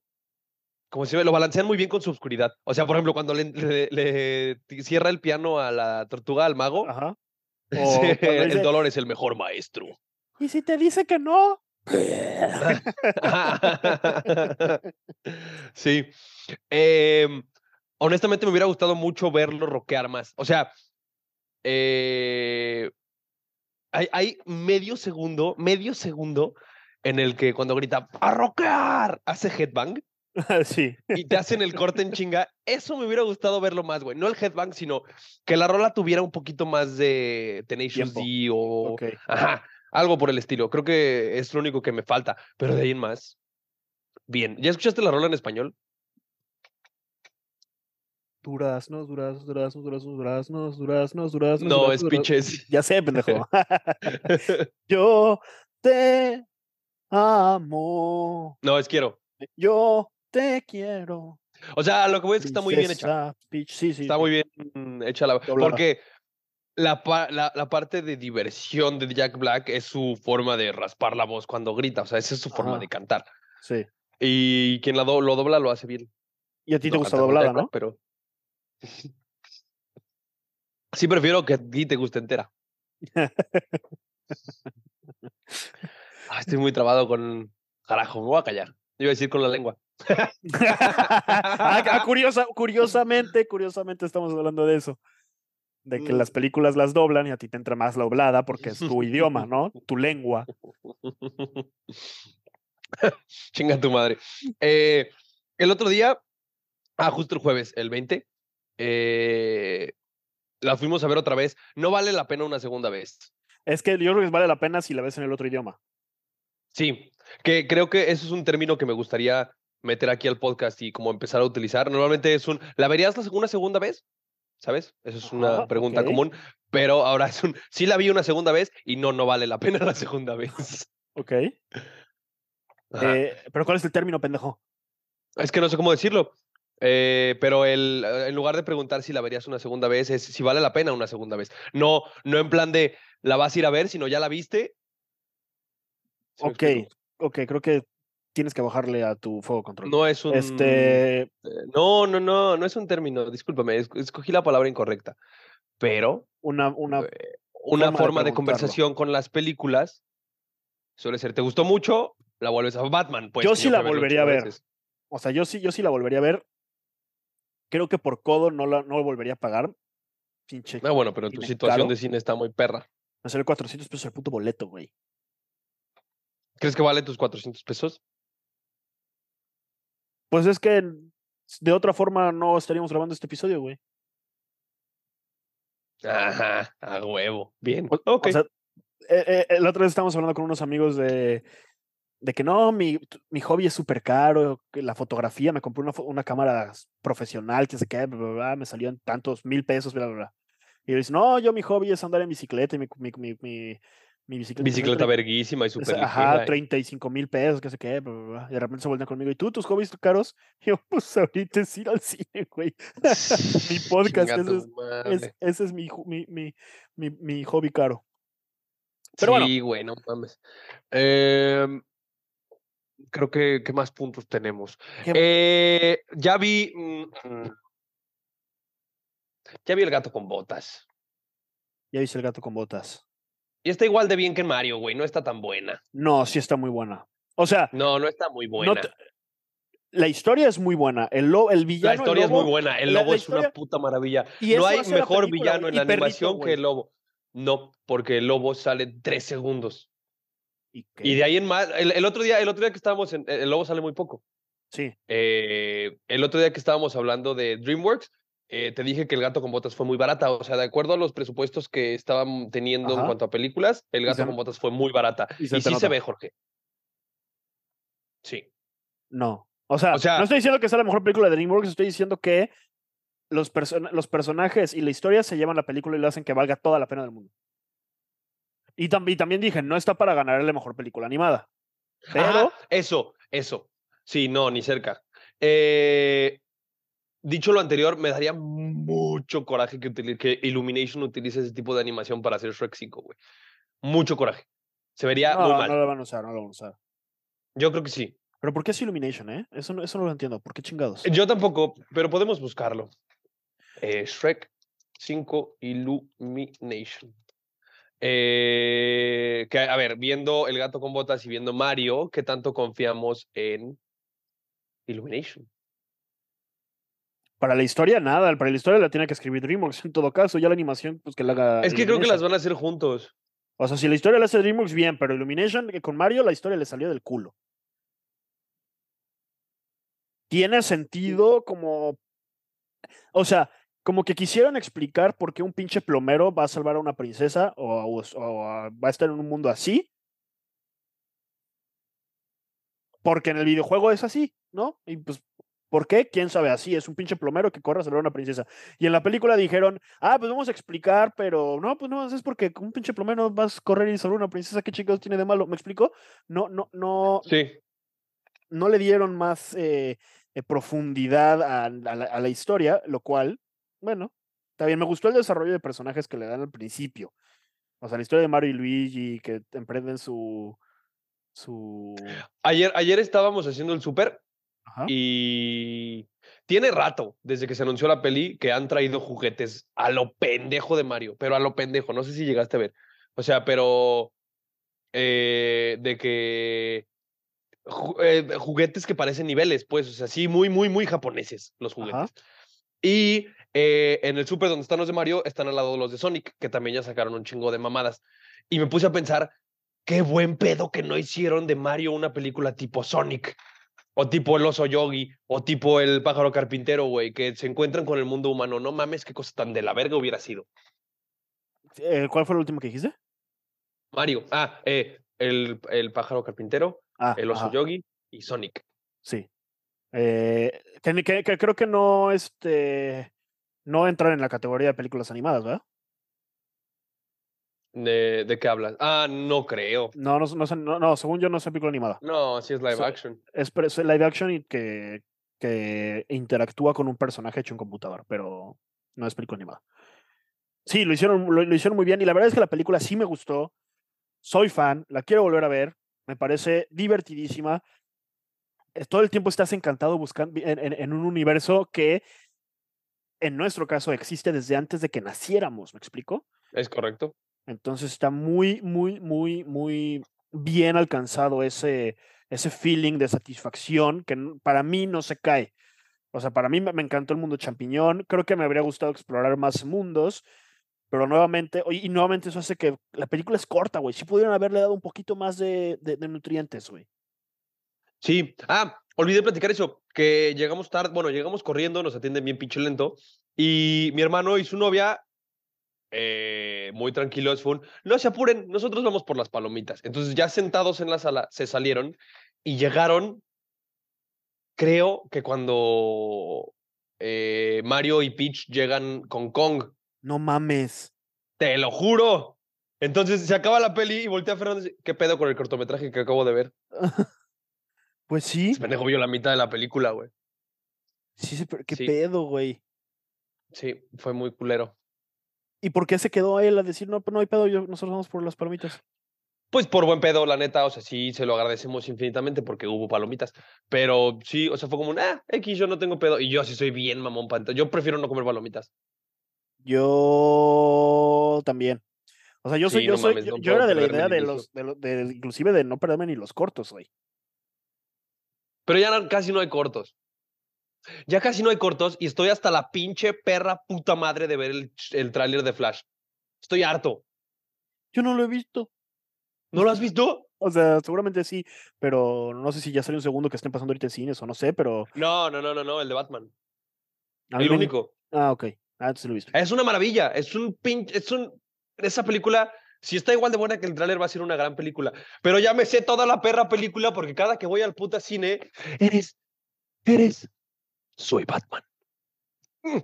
S1: como se ve, lo balancean muy bien con su oscuridad. O sea, por ejemplo, cuando le, le- le ti- cierra el piano a la tortuga, al mago,
S2: Ajá.
S1: sí, el
S2: dice,
S1: dolor es el mejor maestro.
S2: ¿Y si te dice que no?
S1: sí. Em, honestamente me hubiera gustado mucho verlo rockear más. O sea, eh, hay, hay medio segundo, medio segundo en el que cuando grita ¡A rockear! hace headbang
S2: sí.
S1: y te hacen el corte en chinga. Eso me hubiera gustado verlo más, güey. No el headbang, sino que la rola tuviera un poquito más de Tenacious. D o
S2: Ok.
S1: Ajá, algo por el estilo. Creo que es lo único que me falta. Pero de ahí en más. Bien. ¿Ya escuchaste la rola en español?
S2: Duraznos, duraznos, duraznos, duraznos, duraznos, duraznos, duraznos.
S1: No,
S2: duraznos,
S1: es
S2: duraznos.
S1: Pitches.
S2: Ya sé, pendejo. Yo te amo.
S1: no, es quiero.
S2: Yo te quiero.
S1: O sea, lo que voy es que está muy bien hecha.
S2: Peach. Sí, sí.
S1: Está
S2: sí.
S1: muy bien hecha la.
S2: Doblada.
S1: Porque la, pa- la, la parte de diversión de Jack Black es su forma de raspar la voz cuando grita. O sea, esa es su forma de cantar.
S2: Sí.
S1: Y quien la do- lo dobla lo hace bien.
S2: Y a ti te
S1: No
S2: gusta doblada, ¿no?
S1: Pero. Sí, prefiero que a ti te guste entera. Ah, estoy muy trabado con. Carajo, me voy a callar. Iba a decir con la lengua.
S2: Ah, ah, curiosa, curiosamente, curiosamente estamos hablando de eso. De que las películas las doblan y a ti te entra más la doblada porque es tu idioma, ¿no? Tu lengua.
S1: Chinga tu madre. Eh, el otro día, ah, justo el jueves, el 20, eh, la fuimos a ver otra vez. No vale la pena una segunda vez.
S2: Es que yo creo que vale la pena si la ves en el otro idioma.
S1: Sí, que creo que eso es un término que me gustaría meter aquí al podcast y como empezar a utilizar. Normalmente es un, ¿la verías una segunda vez? ¿Sabes? Esa es una
S2: Ajá,
S1: pregunta común, pero ahora es un, sí la vi una segunda vez y no, no vale la pena la segunda vez.
S2: Ok. Eh, pero ¿cuál es el término, pendejo?
S1: Es que no sé cómo decirlo. Eh, pero el, en lugar de preguntar si la verías una segunda vez, es si vale la pena una segunda vez. No, no en plan de la vas a ir a ver, sino ya la viste. ¿Sí me
S2: Ok, ok, creo que tienes que bajarle a tu fuego control.
S1: No es un.
S2: Este,
S1: eh, No, no, no, no es un término. Discúlpame, es- escogí la palabra incorrecta. Pero
S2: una, una,
S1: eh, una
S2: forma de
S1: forma de,
S2: preguntarlo.
S1: conversación con las películas suele ser: ¿te gustó mucho? La vuelves a Batman. Pues,
S2: Yo sí la volvería a ver.
S1: veces.
S2: o sea, yo sí, yo sí la volvería a ver. Creo que por codo no la, no volvería a pagar. Pinche.
S1: Ah, bueno, pero tu situación
S2: caro.
S1: de cine está muy perra.
S2: Me salió 400 pesos el puto boleto, güey.
S1: ¿Crees que vale tus 400 pesos?
S2: Pues es que de otra forma no estaríamos grabando este episodio, güey.
S1: Ajá, a huevo. Bien.
S2: O,
S1: ok.
S2: o sea, eh, eh, el otro día estábamos hablando con unos amigos de, de que no, mi, mi hobby es súper caro, la fotografía, me compré una, una cámara profesional, que se qué, bla, bla, bla, me salió en tantos mil pesos, bla, bla, bla. Y yo dice, no, yo mi hobby es andar en bicicleta y mi, mi, mi, mi, bicicleta.
S1: Bicicleta verguísima y súper
S2: Ajá,
S1: ligera.
S2: 35 mil pesos, que sé qué. Y de repente se voltean conmigo, ¿y tú, tus hobbies caros? Y yo, pues ahorita es ir al cine, güey. mi podcast, ese es-
S1: madre.
S2: Es- ese es mi, mi, mi, mi, mi hobby caro. pero bueno.
S1: sí, güey, no mames. Em, creo que, ¿qué más puntos tenemos?
S2: ¿Qué-
S1: Eh, ya vi. mm, ya vi el gato con botas.
S2: Ya hice el gato con botas.
S1: Y está igual de bien que Mario, güey. No está tan buena.
S2: No, sí está muy buena. O sea,
S1: No, no está muy
S2: no
S1: buena.
S2: te- la historia es muy buena. El, lo- el villano.
S1: la
S2: el
S1: historia es
S2: lobo,
S1: muy buena. El lobo
S2: la
S1: es
S2: historia-
S1: una puta maravilla.
S2: y
S1: no hay mejor
S2: película,
S1: villano en la animación que el lobo. No, porque el lobo sale tres segundos.
S2: ¿Y
S1: de ahí en más. El, el otro día, el otro día que estábamos en. El lobo sale muy poco.
S2: Sí.
S1: Eh, el otro día que estábamos hablando de DreamWorks, eh, te dije que el gato con botas fue muy barata. O sea, de acuerdo a los presupuestos que estaban teniendo en cuanto a películas, el gato
S2: se-
S1: con botas fue muy barata.
S2: y
S1: Y,
S2: se
S1: sí se ve, Jorge. Sí.
S2: No. O sea,
S1: O sea-
S2: no estoy diciendo que sea la mejor película de DreamWorks, estoy diciendo que los, person- los personajes y la historia se llevan la película y lo hacen que valga toda la pena del mundo. Y, tam- y también dije, no está para ganar la mejor película animada. Pero
S1: Ajá, eso, eso. Sí, no, ni cerca. Eh, dicho lo anterior, me daría mucho coraje que, utili- que Illumination utilice ese tipo de animación para hacer Shrek 5, güey. Mucho coraje. Se vería
S2: no,
S1: muy mal.
S2: no lo van a usar, no lo van a usar.
S1: Yo creo que sí.
S2: Pero ¿por qué es Illumination, eh? Eso no, eso no lo entiendo. ¿Por qué chingados?
S1: Yo tampoco, pero podemos buscarlo. Eh, Shrek 5 Illumination. Eh, que, a ver, viendo El gato con botas y viendo Mario, ¿qué tanto confiamos en Illumination?
S2: Para la historia, nada. Para la historia la tiene que escribir DreamWorks en todo caso. Ya la animación, pues que la haga.
S1: Es que creo que las van a hacer juntos.
S2: O sea, si la historia la hace DreamWorks, bien, pero Illumination, que con Mario la historia le salió del culo. Tiene sentido como. O sea, como que quisieron explicar por qué un pinche plomero va a salvar a una princesa o, o- va a estar en un mundo así. Porque en el videojuego es así, ¿no? Y pues, ¿por qué? ¿Quién sabe? Así es un pinche plomero que corre a salvar a una princesa. Y en la película dijeron, ah, pues vamos a explicar, pero no, pues no, es porque un pinche plomero vas a correr y salvar a una princesa, ¿qué chicos tiene de malo? ¿Me explico? No, no, no,
S1: Sí.
S2: no le dieron más eh, eh, profundidad a, a la, a la historia, lo cual, bueno, está bien. Me gustó el desarrollo de personajes que le dan al principio. O sea, la historia de Mario y Luigi que emprenden su. su.
S1: Ayer, ayer estábamos haciendo el súper
S2: Ajá.
S1: y tiene rato desde que se anunció la peli que han traído juguetes a lo pendejo de Mario, pero a lo pendejo. No sé si llegaste a ver. O sea, pero eh, de que ju- eh, juguetes que parecen niveles, pues, o sea, sí, muy, muy, muy japoneses los
S2: Ajá.
S1: juguetes. Y eh, en el súper donde están los de Mario, están al lado los de Sonic, que también ya sacaron un chingo de mamadas. Y me puse a pensar, qué buen pedo que no hicieron de Mario una película tipo Sonic. O tipo el oso yogi, o tipo el pájaro carpintero, güey, que se encuentran con el mundo humano. No mames, qué cosa tan de la verga hubiera sido.
S2: Eh, ¿Cuál fue el último que dijiste?
S1: Mario. Ah, eh, el, el pájaro carpintero,
S2: Ah,
S1: el oso
S2: ajá,
S1: yogi y Sonic.
S2: sí. Eh, que, que- que creo que no, este, no entran en la categoría de películas animadas, ¿verdad?
S1: ¿De, de qué hablas? Ah, no creo.
S2: No, no, no, no, no, según yo no es película animada.
S1: No, sí es live
S2: So-
S1: action.
S2: Es, live action y que, que interactúa con un personaje hecho en computador, pero no es película animada. Sí, lo hicieron, lo, lo hicieron muy bien y la verdad es que la película sí me gustó. Soy fan, la quiero volver a ver. Me parece divertidísima. Eh, Todo el tiempo estás encantado buscando en, en- en un universo que en nuestro caso existe desde antes de que naciéramos, ¿me explico?
S1: Es correcto.
S2: Entonces está muy, muy, muy, muy bien alcanzado ese, ese feeling de satisfacción que para mí no se cae. O sea, para mí me, encantó el mundo champiñón. Creo que me habría gustado explorar más mundos, pero nuevamente, y nuevamente eso hace que la película es corta, güey. Sí pudieron haberle dado un poquito más de, de- de nutrientes, güey.
S1: Sí. Ah, olvidé platicar eso, que llegamos tarde, bueno, llegamos corriendo, nos atienden bien pinche lento, y mi hermano y su novia, eh, muy tranquilos, fue un, no se apuren, nosotros vamos por las palomitas. Entonces ya sentados en la sala, se salieron y llegaron, creo que cuando eh, Mario y Peach llegan con Kong,
S2: No mames.
S1: te lo juro. Entonces se acaba la peli y voltea a Fernando y dice, ¿qué pedo con el cortometraje que acabo de ver?
S2: Pues sí,
S1: Ese pendejo vio la mitad de la película, güey.
S2: sí, sí, pero qué
S1: Sí.
S2: pedo, güey.
S1: Sí, fue muy culero.
S2: ¿Y por qué se quedó él a decir, no, no hay pedo, yo, nosotros vamos por las palomitas?
S1: Pues por buen pedo, la neta, o sea, sí, se lo agradecemos infinitamente porque hubo palomitas. Pero sí, o sea, fue como un, ah, X, yo no tengo pedo. Y yo sí soy bien mamón panta. Yo prefiero no comer palomitas.
S2: Yo también. O sea, yo soy,
S1: Sí,
S2: yo
S1: no
S2: soy,
S1: mames,
S2: yo,
S1: no
S2: yo era de la idea de los, de, lo- de- inclusive de no perderme ni los cortos, güey.
S1: Pero ya no- casi no hay cortos. Ya casi no hay cortos y estoy hasta la pinche perra puta madre de ver el, el tráiler de Flash. Estoy harto.
S2: Yo no lo he visto.
S1: ¿No lo has visto?
S2: O sea, seguramente sí, pero no sé si ya salió un segundo que estén pasando ahorita en cines o no sé, pero.
S1: No, no, no, no, no, el de Batman. El
S2: me-
S1: único.
S2: Ah, ok. Ah, entonces lo he visto.
S1: Es una maravilla. Es un pinche. Es un. Esa película, si está igual de buena que el tráiler, va a ser una gran película. Pero ya me sé toda la perra película porque cada que voy al puta cine, eres. Eres. Soy Batman. Mm,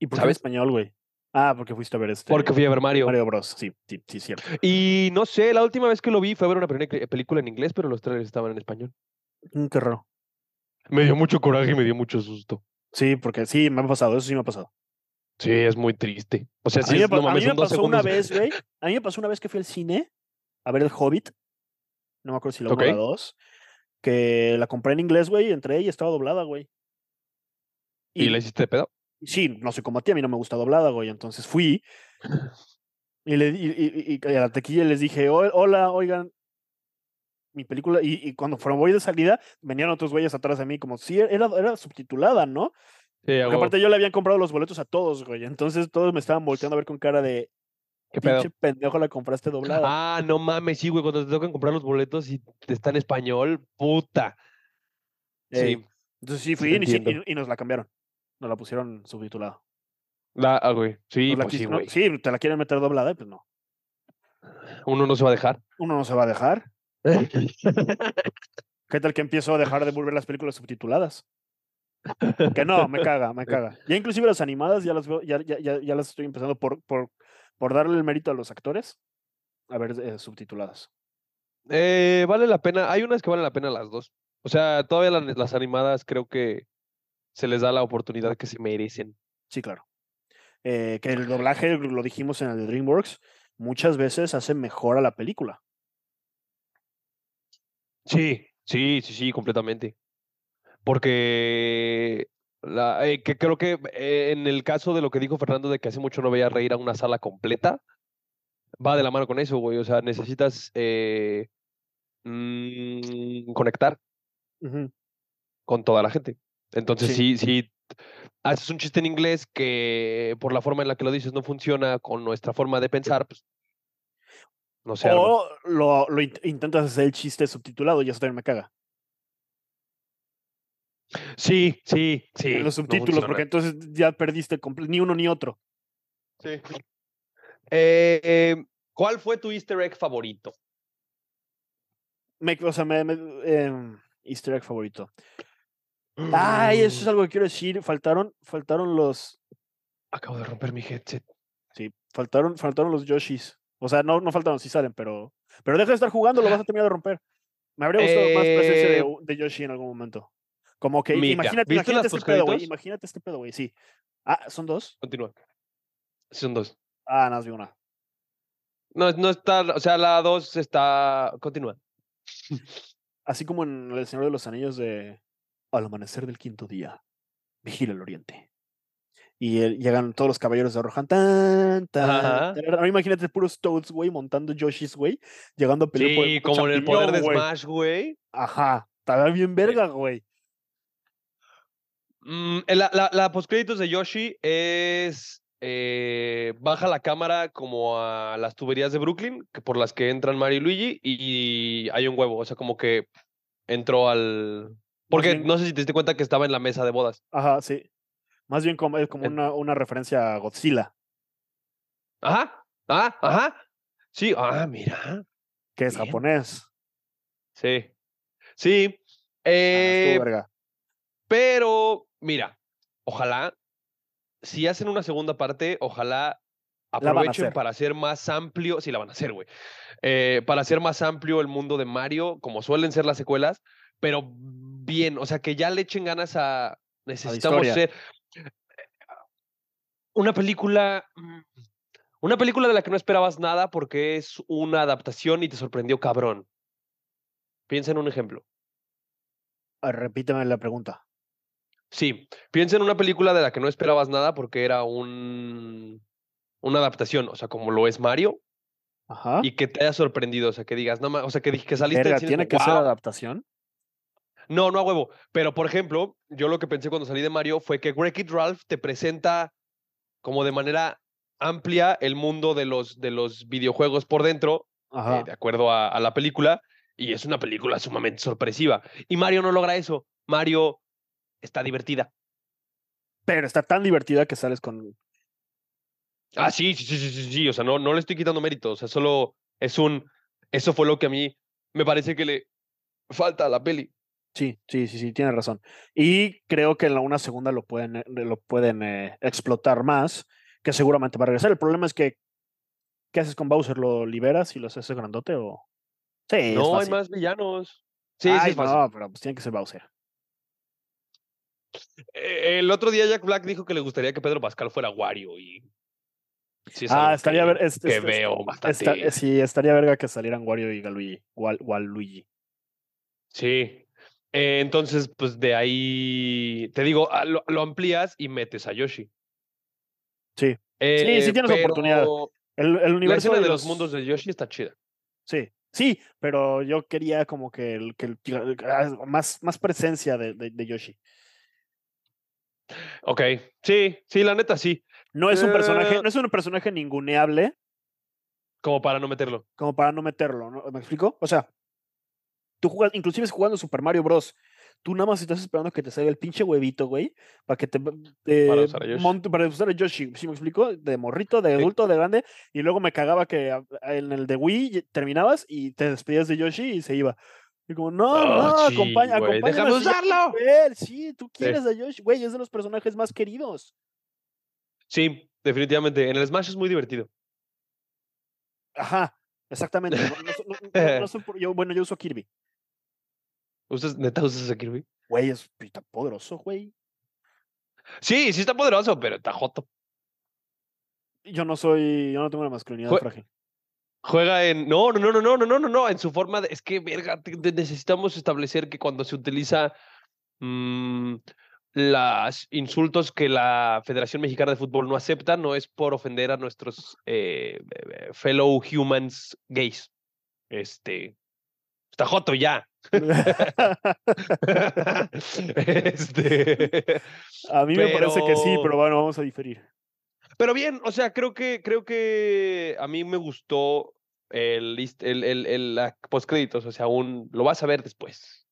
S2: ¿Y por qué en
S1: ¿sabes?
S2: español, güey? Ah, porque fuiste a ver este.
S1: Porque fui a ver Mario.
S2: Mario Bros. Sí, sí, sí, cierto.
S1: Y no sé, la última vez que lo vi fue a ver una película en inglés, pero los trailers estaban en español.
S2: Mm, qué raro.
S1: Me dio mucho coraje y me dio mucho susto.
S2: Sí, porque sí, me ha pasado, eso sí me ha pasado.
S1: Sí, es muy triste. O sea,
S2: A
S1: sí,
S2: mí me,
S1: es-
S2: pa-
S1: no
S2: a mí me pasó una vez, güey. A mí me pasó una vez que fui al cine a ver El Hobbit. No me acuerdo si la 1 o la
S1: Ok.
S2: 2. Que la compré en inglés, güey, entré y estaba doblada, güey.
S1: ¿Y la hiciste de pedo?
S2: Sí, no sé cómo a ti, a mí no me gusta doblada, güey. Entonces fui y, le, y, y- y a la tequilla les dije, "Hol- hola, oigan, mi película. Y, y cuando fueron voy de salida, venían otros güeyes atrás de mí, como, sí, era, era subtitulada, ¿no?
S1: Sí,
S2: Porque aparte yo le habían comprado los boletos a todos, güey. Entonces todos me estaban volteando a ver con cara de,
S1: ¿Qué pedo?
S2: pinche pendejo, la compraste doblada.
S1: Ah, no mames, sí, güey, cuando te tocan comprar los boletos y te está en español, puta.
S2: Ey,
S1: Sí.
S2: Entonces sí fui y, y- y nos la cambiaron. Nos la pusieron subtitulada.
S1: La, ah, güey. Sí,
S2: la
S1: pues sí,
S2: no, sí, te la quieren meter doblada, y pues no.
S1: Uno no se va a dejar.
S2: Uno no se va a dejar. ¿Qué tal que empiezo a dejar de volver las películas subtituladas? Que no, me caga, me caga. Ya inclusive las animadas ya las veo, ya, ya, ya, ya las estoy empezando por, por, por darle el mérito a los actores a ver eh, subtituladas.
S1: Eh, vale la pena. Hay unas que valen la pena las dos. O sea, todavía la- las animadas creo que se les da la oportunidad que se merecen.
S2: Sí, claro. Eh, que el doblaje, lo dijimos en el de DreamWorks, muchas veces hace mejor a la película.
S1: Sí, sí, sí, sí, completamente. Porque la, eh, que creo que eh, en el caso de lo que dijo Fernando de que hace mucho no veía reír a una sala completa, va de la mano con eso, güey. O sea, necesitas mm, conectar con toda la gente. Entonces,
S2: Sí.
S1: sí, sí, haces un chiste en inglés que por la forma en la que lo dices no funciona con nuestra forma de pensar, pues no arma.
S2: O lo, lo int- intentas hacer el chiste subtitulado y eso también me caga.
S1: Sí, sí, sí.
S2: en los subtítulos, porque entonces ya perdiste ni uno ni otro.
S1: Sí. Eh, eh, ¿Cuál fue tu easter egg favorito?
S2: Me- o sea, me, me- em, Easter egg favorito. Ay, eso es
S1: Mm,
S2: algo que quiero decir. Faltaron, faltaron los.
S1: Acabo de romper mi headset.
S2: Sí, faltaron, faltaron los Yoshis. O sea, no, no faltaron, sí salen, pero. Pero deja de estar jugando, lo vas a terminar de romper. Me habría gustado más presencia de,
S1: Eh,
S2: de Yoshi en algún momento. Como que
S1: Mira,
S2: imagínate,
S1: ¿viste
S2: imagínate este pedo, güey. Imagínate este pedo, güey. Sí. Ah, ¿son dos?
S1: Continúa. Son dos.
S2: Ah, más vi una.
S1: No, no está, o sea, la dos está. Continúa.
S2: Así como en El Señor de los Anillos de Al amanecer del quinto día, vigila el oriente. Y eh, llegan todos los caballeros de Rohan. Tan, tan, tarara. Ahora imagínate puros Toads, güey, montando Yoshis, güey, llegando a pelear por
S1: Sí,
S2: el
S1: como en el poder de. Smash, güey.
S2: Ajá. Estaba bien verga, güey.
S1: Mm, la, la, la postcréditos de Yoshi es. eh, baja la cámara como a las tuberías de Brooklyn, que por las que entran Mario y Luigi, y hay un huevo. O sea, como que entró al. Porque
S2: bien-
S1: no sé si te diste cuenta que estaba en la mesa de bodas.
S2: Ajá, sí. Más bien como, es como una, una referencia a Godzilla,
S1: Ajá, ah, ajá. Sí, ah, mira.
S2: que es
S1: Bien.
S2: japonés.
S1: Sí. Sí.
S2: Ah,
S1: eh,
S2: verga.
S1: pero, mira, ojalá, si hacen una segunda parte, ojalá aprovechen
S2: hacer.
S1: para hacer más amplio, sí la van a hacer, güey, eh, para hacer más amplio el mundo de Mario, como suelen ser las secuelas, pero bien, o sea, que ya le echen ganas a, necesitamos ser una película, mm, una película de la que no esperabas nada porque es una adaptación y te sorprendió cabrón. Piensa en un ejemplo.
S2: Ah, repíteme la pregunta.
S1: Sí, piensa en una película de la que no esperabas nada porque era un una adaptación, o sea, como lo es Mario,
S2: Ajá.
S1: y que te haya sorprendido, o sea, que digas, no, o sea, que, que saliste
S2: Verga,
S1: cine
S2: ¿tiene que ser adaptación?
S1: No, no a huevo. Pero, por ejemplo, yo lo que pensé cuando salí de Mario fue que Wreck-It Ralph te presenta como de manera amplia el mundo de los, de los videojuegos por dentro, eh, de acuerdo a, a la película, y es una película sumamente sorpresiva. Y Mario no logra eso. Mario está divertida.
S2: Pero está tan divertida que sales con.
S1: Ah, sí, sí, sí, sí, sí, sí. O sea, no, no le estoy quitando mérito. O sea, solo es un. Eso fue lo que a mí me parece que le falta a la peli.
S2: Sí, sí, sí, sí, tienes razón. Y creo que en la una segunda lo pueden, eh, lo pueden eh, explotar más, que seguramente va a regresar. El problema es que, ¿qué haces con Bowser? ¿Lo liberas y lo haces grandote o...? Sí, es
S1: no, hay más villanos. Sí,
S2: Ay,
S1: sí, es fácil.
S2: no, pero pues tiene que ser Bowser.
S1: Eh, el otro día Jack Black dijo que le gustaría que Pedro Pascal fuera Wario y. Sí, es
S2: ah, estaría
S1: que,
S2: ver, es-
S1: que
S2: es-
S1: veo bastante.
S2: sí, estaría verga que salieran Wario y Galuigi, Wal, Waluigi.
S1: Sí. Eh, entonces, pues de ahí. Te digo, ah, lo, lo amplías y metes a Yoshi.
S2: Sí.
S1: Eh,
S2: sí tienes oportunidad. El, el
S1: La
S2: universo
S1: escena de los mundos de Yoshi está chida.
S2: Sí, sí, pero yo quería como que, el, que el- ah, más, más presencia de, de, de Yoshi.
S1: Ok. Sí, sí, la neta sí.
S2: No es un personaje,
S1: Eh.
S2: no es un personaje ninguneable
S1: Como para no meterlo.
S2: como para no meterlo, ¿no? ¿Me explico? O sea, tú jugas, inclusive jugando Super Mario Bros. Tú nada más estás esperando que te salga el pinche huevito, güey, para que te,
S1: Para usar a Yoshi.
S2: monte- para usar a Yoshi, ¿sí me explico? De morrito, de
S1: Sí.
S2: adulto, de grande, y luego me cagaba que en el de Wii terminabas y te despedías de Yoshi y se iba. Y como, no,
S1: Oh,
S2: no,
S1: sí,
S2: acompaña,
S1: güey,
S2: acompáñame
S1: déjame usarlo.
S2: Sí, tú quieres a Yoshi, güey, es de los personajes más queridos.
S1: Sí, definitivamente. En el Smash es muy divertido.
S2: Ajá, exactamente. No, no, no- yo, bueno, yo uso Kirby.
S1: ¿Usas, ¿Neta usas a Kirby?
S2: Güey, es está poderoso, güey.
S1: Sí, sí está poderoso, pero está joto.
S2: Yo no soy, yo no tengo una masculinidad
S1: Jue-
S2: frágil.
S1: Juega en. No, no, no, no, no, no, no, no. En su forma de. Es que, verga, te- te- necesitamos establecer que cuando se utiliza mm, los insultos que la Federación Mexicana de Fútbol no acepta, no es por ofender a nuestros eh, eh, fellow humans gays. Este. Está joto ya. este.
S2: a mí me parece que sí,
S1: Pero-
S2: bueno, vamos a diferir.
S1: Pero bien, o sea, creo que, creo que a mí me gustó el, el, el, postcréditos, o sea, aún lo vas a ver después.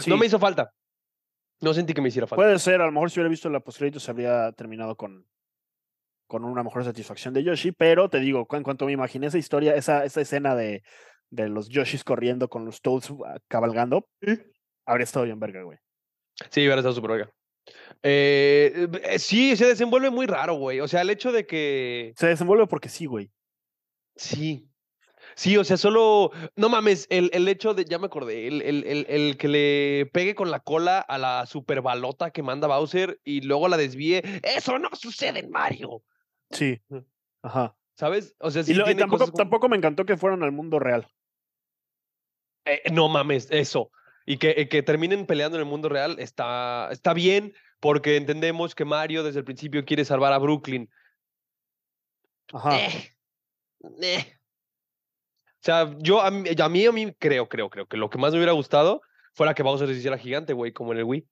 S2: Sí,
S1: No me hizo falta. No sentí que me hiciera falta.
S2: Puede ser, a lo mejor si hubiera visto la postcrédito se habría terminado con, con una mejor satisfacción de Yoshi, pero te digo, en cuanto me imaginé esa historia, esa, esa escena de, de los Yoshis corriendo con los Toads ah, cabalgando, habría estado bien verga, güey.
S1: Sí, hubiera estado súper verga. Eh, eh, sí, se desenvuelve muy raro, güey. O sea, el hecho de que.
S2: Se desenvuelve porque sí, güey.
S1: Sí. Sí, o sea, solo. No mames, el, el hecho de. Ya me acordé. El, el, el, el que le pegue con la cola a la super balota que manda Bowser y luego la desvíe. Eso no sucede en Mario.
S2: Sí. Ajá.
S1: ¿Sabes? O sea, sí
S2: y, lo- y
S1: tiene
S2: tampoco,
S1: cosas
S2: tampoco me encantó que fueran al mundo real.
S1: Eh, no mames, eso. Y que, eh, que terminen peleando en el mundo real está, está bien porque entendemos que Mario desde el principio quiere salvar a Brooklyn.
S2: Ajá.
S1: Eh, eh. O sea, yo a mí, a mí, a mí creo, creo, creo que lo que más me hubiera gustado fuera que Bowser se hiciera gigante, güey, como en el Wii.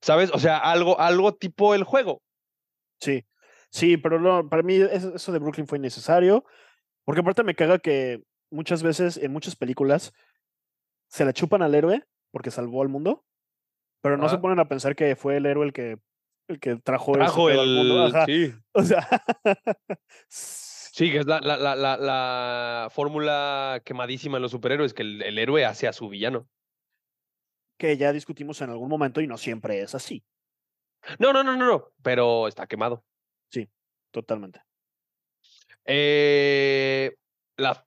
S1: ¿Sabes? O sea, algo, algo tipo el juego.
S2: Sí. Sí, pero no, para mí eso, de Brooklyn fue innecesario. Porque aparte me caga que muchas veces en muchas películas se la chupan al héroe porque salvó al mundo, pero no se ponen a pensar que fue el héroe el que, el que trajo, al mundo.
S1: el.
S2: Ajá.
S1: Sí.
S2: O sea,
S1: Sí, que es la, la, la, la, la fórmula quemadísima en los superhéroes, que el, el héroe hace a su villano.
S2: que ya discutimos en algún momento y no siempre es así,
S1: No, no, no, no, no, pero está quemado.
S2: Totalmente.
S1: Eh, la.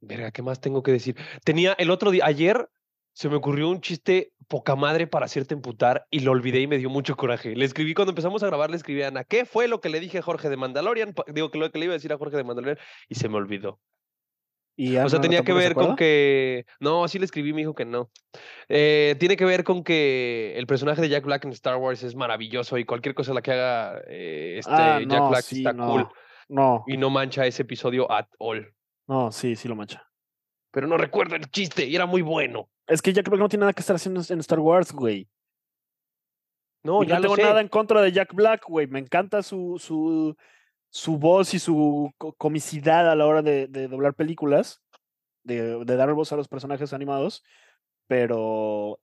S1: verga, ¿qué más tengo que decir? Tenía el otro día, ayer se me ocurrió un chiste poca madre para hacerte emputar y lo olvidé y me dio mucho coraje. Le escribí cuando empezamos a grabar, le escribí a Ana, ¿qué fue lo que le dije a Jorge de Mandalorian? Digo que lo que le iba a decir a Jorge de Mandalorian y se me olvidó.
S2: Y
S1: O sea, tenía que ver con que. No, sí le escribí, me dijo que no. Eh, tiene que ver con que el personaje de Jack Black en Star Wars es maravilloso y cualquier cosa la que haga eh, este
S2: Ah,
S1: Jack
S2: no,
S1: Black
S2: sí,
S1: está
S2: no,
S1: cool
S2: No,
S1: y no mancha ese episodio at all.
S2: no, sí, sí lo mancha.
S1: Pero no recuerdo el chiste y era muy bueno.
S2: Es que Jack Black no tiene nada que estar haciendo en Star Wars, güey.
S1: No,
S2: Y
S1: ya
S2: no tengo
S1: sé.
S2: nada en contra de Jack Black, güey. Me encanta su, su, su voz y su co- comicidad a la hora de, de doblar películas, de, de dar voz a los personajes animados, pero...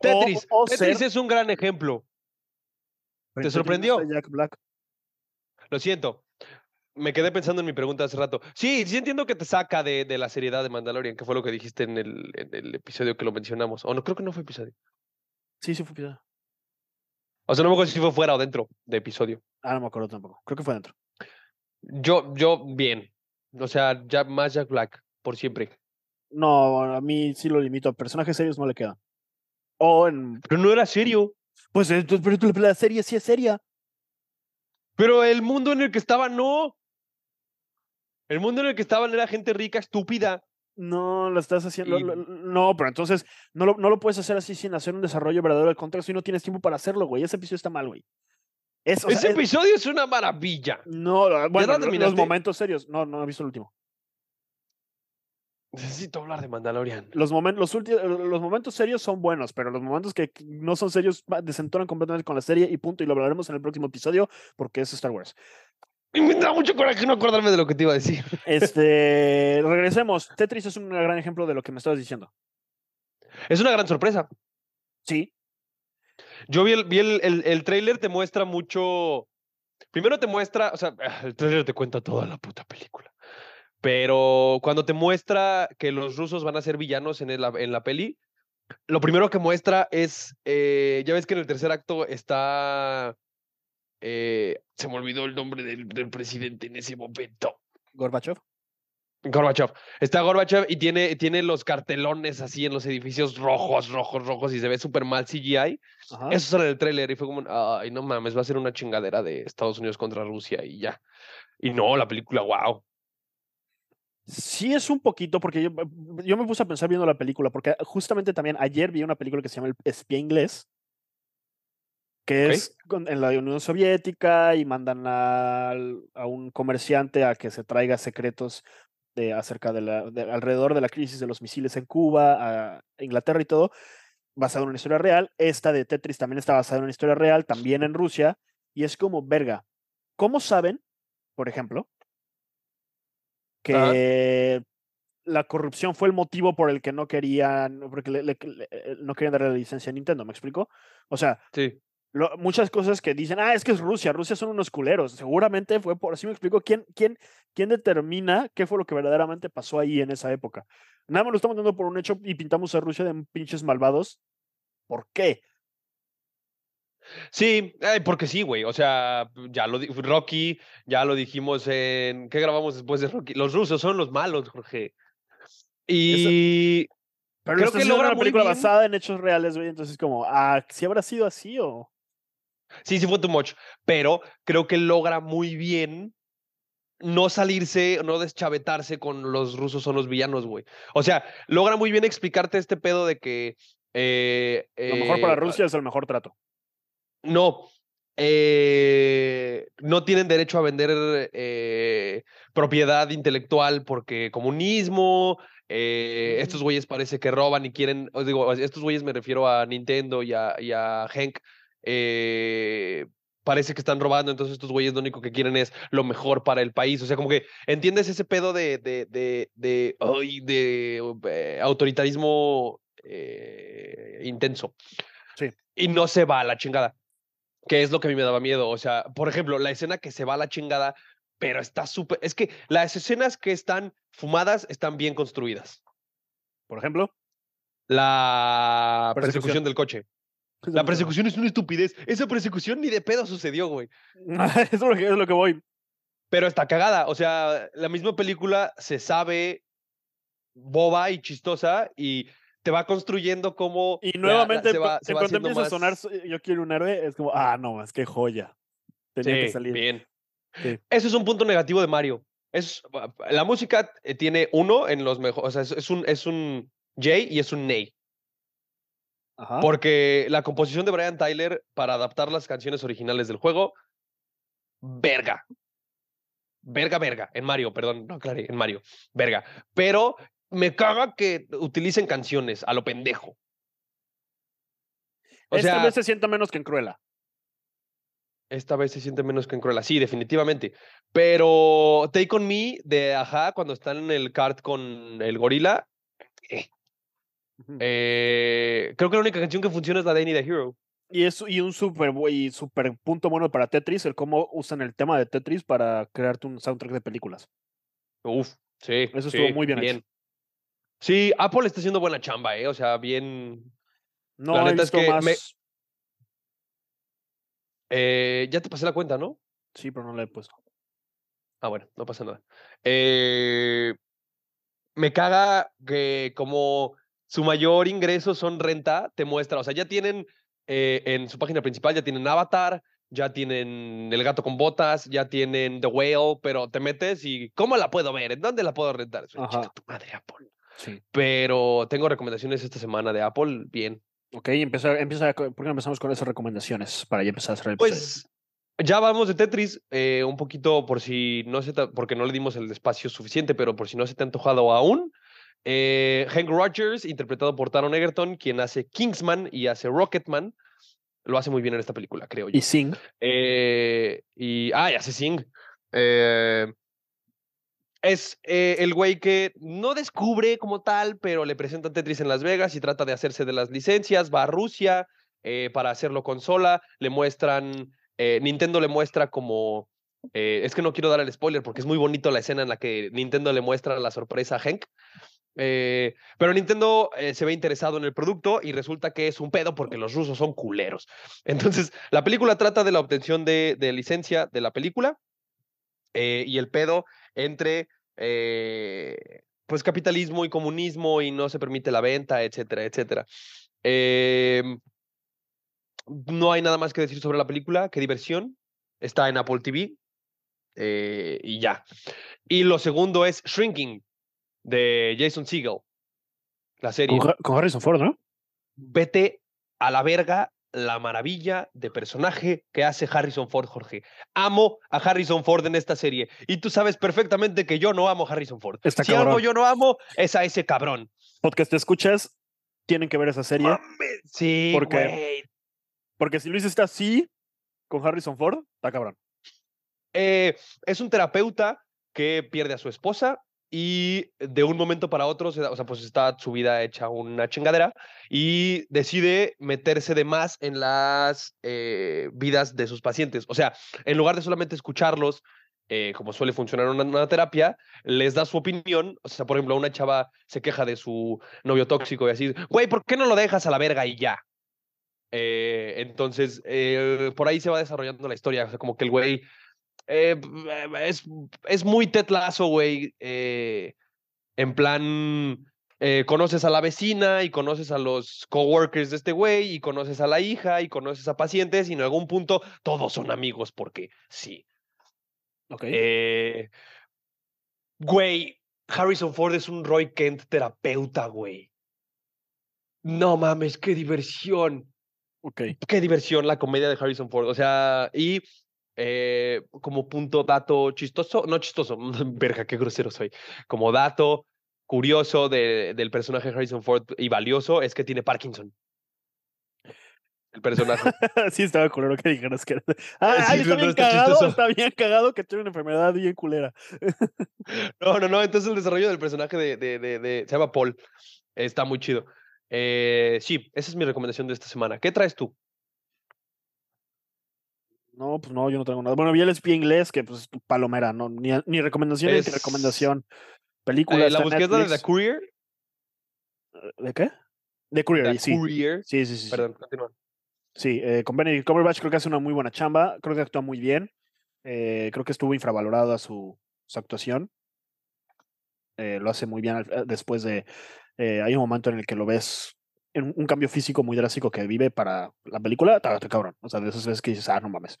S1: Tetris.
S2: o
S1: Tetris
S2: ser-
S1: es un gran ejemplo.
S2: no
S1: sorprendió?
S2: Jack Black.
S1: Lo siento. Me quedé pensando en mi pregunta hace rato. Sí, sí entiendo que te saca de, de la seriedad de Mandalorian, que fue lo que dijiste en el, en el episodio que lo mencionamos. O no, creo que no fue episodio.
S2: Sí, sí fue episodio.
S1: O sea, no me acuerdo si fue fuera o dentro de episodio.
S2: Ah, no me acuerdo tampoco. Creo que fue dentro.
S1: Yo, yo, bien. O sea, ya más Jack Black, por siempre.
S2: No, a mí sí lo limito. Personajes serios no le queda. O en...
S1: Pero no era serio.
S2: Pues entonces, pero la serie sí es seria.
S1: Pero el mundo en el que estaba, no. El mundo en el que estaban era gente rica, estúpida.
S2: No, lo estás haciendo.
S1: Y-
S2: lo- lo- No, pero entonces no lo, no lo puedes hacer así sin hacer un desarrollo verdadero del contexto y no tienes tiempo para hacerlo, güey. Ese episodio está mal, güey. Es, o sea,
S1: Ese
S2: es-
S1: episodio es una maravilla.
S2: no, bueno,
S1: lo-
S2: los momentos serios. No, no he visto el último.
S1: Necesito hablar de Mandalorian.
S2: Los, momen- los, ulti- los momentos serios son buenos, pero los momentos que no son serios desentonan completamente con la serie y punto. Y lo hablaremos en el próximo episodio porque es Star Wars.
S1: Me da mucho coraje no acordarme de lo que te iba a decir.
S2: Este, regresemos. Tetris es un gran ejemplo de lo que me estabas diciendo.
S1: Es una gran sorpresa.
S2: Sí,
S1: Yo vi el, vi el, el, el tráiler, te muestra mucho. Primero te muestra, o sea, el tráiler te cuenta toda la puta película. Pero cuando te muestra que los rusos van a ser villanos en, el- en la peli, lo primero que muestra es, eh, ya ves que en el tercer acto está, eh, se me olvidó el nombre del, del presidente en ese momento.
S2: Gorbachev.
S1: Gorbachev. Está Gorbachev y tiene, tiene los cartelones así en los edificios rojos, rojos, rojos y se ve súper mal CGI.
S2: Ajá.
S1: Eso sale en el tráiler y fue como, ay, no mames, va a ser una chingadera de Estados Unidos contra Rusia y ya. Y no, la película, wow.
S2: Sí, es un poquito, porque yo, yo me puse a pensar viendo la película, porque justamente también ayer vi una película que se llama El espía inglés, que es en la Unión Soviética y mandan al- a, un comerciante a que se traiga secretos de, acerca de la, de- alrededor de la crisis de los misiles en Cuba, a Inglaterra y todo, basado en una historia real. Esta de Tetris también está basada en una historia real, también en Rusia, y es como, verga, ¿cómo saben, por ejemplo, que la corrupción fue el motivo por el que no querían, porque le- le- le- eh, no querían darle la licencia a Nintendo, ¿me explico? O sea,
S1: Sí.
S2: Lo- muchas cosas que dicen, ah, es que es Rusia, Rusia son unos culeros. Seguramente fue por así me explico. ¿Quién, quién, quién determina qué fue lo que verdaderamente pasó ahí en esa época? Nada más lo estamos dando por un hecho y pintamos a Rusia de pinches malvados. ¿Por qué?
S1: Sí, porque sí, güey. O sea, ya lo Rocky, ya lo dijimos en. ¿Qué grabamos después de Rocky? Los rusos son los malos, Jorge. Y.
S2: Pero
S1: Creo que logra
S2: una película
S1: bien.
S2: basada en hechos reales, güey. Entonces, como, ah, si habrá sido así o.
S1: Sí, sí fue too much. Pero creo que logra muy bien no salirse, no deschavetarse con los rusos son los villanos, güey. O sea, logra muy bien explicarte este pedo de que. eh,
S2: Lo mejor para
S1: eh,
S2: Rusia es el mejor trato.
S1: No. eh, no tienen derecho a vender eh, propiedad intelectual porque comunismo. eh, Estos güeyes parece que roban y quieren. os digo, estos güeyes me refiero a Nintendo y a, y a Hank. Eh, parece que están robando, entonces estos güeyes lo único que quieren es lo mejor para el país. O sea, como que entiendes ese pedo de, de, de, de, ay, de, eh, autoritarismo eh, intenso.
S2: Sí.
S1: Y no se va a la chingada que es lo que a mí me daba miedo. O sea, por ejemplo, la escena que se va a la chingada, pero está súper. Es que las escenas que están fumadas están bien construidas.
S2: Por ejemplo.
S1: La
S2: Persecución.
S1: persecución del coche. La persecución es una estupidez. Esa persecución ni de pedo sucedió, güey.
S2: Eso es lo que, es lo que voy.
S1: Pero está cagada. O sea, la misma película se sabe boba y chistosa y te va construyendo como.
S2: Y nuevamente,
S1: se va, se va
S2: cuando empieza a sonar Yo quiero un héroe, es como, ah, no, es que joya. Tenía que salir.
S1: Bien.
S2: Sí.
S1: Eso es un punto negativo de Mario. Es, la música eh, tiene uno en los mejores. O sea, es, es un, es un J y es un Ney.
S2: Ajá.
S1: Porque la composición de Brian Tyler para adaptar las canciones originales del juego, verga. Verga, verga. En Mario, perdón, no aclaré, en Mario. Verga. Pero me caga que utilicen canciones a lo pendejo. O
S2: Esta
S1: sea,
S2: vez se sienta menos que en Cruella.
S1: esta vez se siente menos que en Cruella. Sí, definitivamente. Pero Take On Me de Aja, cuando están en el kart con el gorila, eh. Eh, creo que la única canción que funciona es la de Any the Hero.
S2: Y es y un super, y super punto bueno para Tetris, el cómo usan el tema de Tetris para crearte un soundtrack de películas.
S1: Uf, sí.
S2: Eso estuvo muy bien hecho.
S1: Sí, Apple está haciendo buena chamba, ¿eh? O sea, bien.
S2: No
S1: La neta es que
S2: más.
S1: me- eh, ya te pasé la cuenta, ¿no?
S2: Sí, pero no la he puesto.
S1: Ah, bueno, no pasa nada. Eh, me caga que como su mayor ingreso son renta, te muestra, o sea, ya tienen eh, en su página principal, ya tienen Avatar, ya tienen El gato con botas, ya tienen The Whale, pero te metes y ¿cómo la puedo ver? ¿En dónde la puedo rentar?
S2: Ajá.
S1: "Chinga tu madre, Apple.
S2: Sí.
S1: Pero tengo recomendaciones esta semana de Apple, bien.
S2: Ok, empieza, empieza, ¿por qué no empezamos con esas recomendaciones para ya empezar a hacer el?
S1: Pues ya vamos de Tetris, eh, un poquito por si no se porque no le dimos el espacio suficiente, pero por si no se te ha antojado aún. Eh, Hank Rogers, interpretado por Taron Egerton, quien hace Kingsman y hace Rocketman, lo hace muy bien en esta película, creo yo.
S2: Y Sing.
S1: Eh, y, ah, y hace Sing. Eh, es eh, el güey que no descubre como tal, pero le presentan Tetris en Las Vegas y trata de hacerse de las licencias, va a Rusia eh, para hacerlo consola, le muestran, eh, Nintendo le muestra como, eh, es que no quiero dar el spoiler porque es muy bonito la escena en la que Nintendo le muestra la sorpresa a Hank. Eh, pero Nintendo eh, se ve interesado en el producto y resulta que es un pedo porque los rusos son culeros. Entonces, la película trata de la obtención de, de licencia de la película eh, y el pedo entre eh, pues capitalismo y comunismo y no se permite la venta, etcétera, etcétera. Em, no hay nada más que decir sobre la película, qué diversión. Está en Apple TV eh, y ya. Y lo segundo es Shrinking de Jason Segel, la serie.
S2: Con, Ha- con Harrison Ford, ¿no?
S1: Vete a la verga la maravilla de personaje que hace Harrison Ford, Jorge. Amo a Harrison Ford en esta serie. Y tú sabes perfectamente que yo no amo a Harrison Ford.
S2: Está
S1: si algo
S2: cabrón.
S1: yo no amo, es a ese cabrón.
S2: Podcast te escuchas, tienen que ver esa serie.
S1: Mames, Sí,
S2: Porque-. Porque si Luis está así con Harrison Ford, está cabrón.
S1: Eh, es un terapeuta que pierde a su esposa y de un momento para otro, o sea, pues está su vida hecha una chingadera y decide meterse de más en las eh, vidas de sus pacientes. O sea, en lugar de solamente escucharlos, eh, como suele funcionar una, una terapia, les da su opinión. O sea, por ejemplo, una chava se queja de su novio tóxico y así, güey, ¿por qué no lo dejas a la verga y ya? Eh, entonces, por ahí se va desarrollando la historia. O sea, como que el güey eh, es, es muy tetlazo, güey. eh, en plan, eh, conoces a la vecina y conoces a los coworkers de este güey y conoces a la hija y conoces a pacientes y en algún punto todos son amigos porque sí.
S2: Ok.
S1: Eh, güey, Harrison Ford es un Roy Kent terapeuta, güey. No mames, qué diversión
S2: ok.
S1: qué diversión la comedia de Harrison Ford. O sea, y eh, como punto dato chistoso, no chistoso, verga, qué grosero soy. Como dato curioso de- del personaje Harrison Ford y valioso es que tiene Parkinson. El personaje.
S2: sí, estaba culero que dijeras que era. Ah,
S1: Sí,
S2: ay, está
S1: no,
S2: bien
S1: está
S2: cagado. Está bien cagado que tiene una enfermedad bien culera.
S1: No, no, no. Entonces el desarrollo del personaje de, de, de, de- se llama Paul. Está muy chido. Eh, sí, esa es mi recomendación de esta semana. ¿Qué traes tú?
S2: No, pues no, yo no tengo nada. Bueno, vi el espía inglés, que pues palomera, no, ni, ni recomendación ni recomendación. Película.
S1: Eh, la búsqueda de The. Courier.
S2: ¿De qué? De Courier,
S1: The
S2: sí.
S1: Courier.
S2: Sí, sí, sí. sí.
S1: Perdón, continúa.
S2: Sí, eh, con Benedict Cumberbatch creo que hace una muy buena chamba, creo que actúa muy bien, eh, creo que estuvo infravalorada su, su actuación, eh, lo hace muy bien después de, hay un momento en el que lo ves en un- cambio físico muy drástico que vive para la película, está cabrón, o sea, de esas veces que dices, ah, no mames.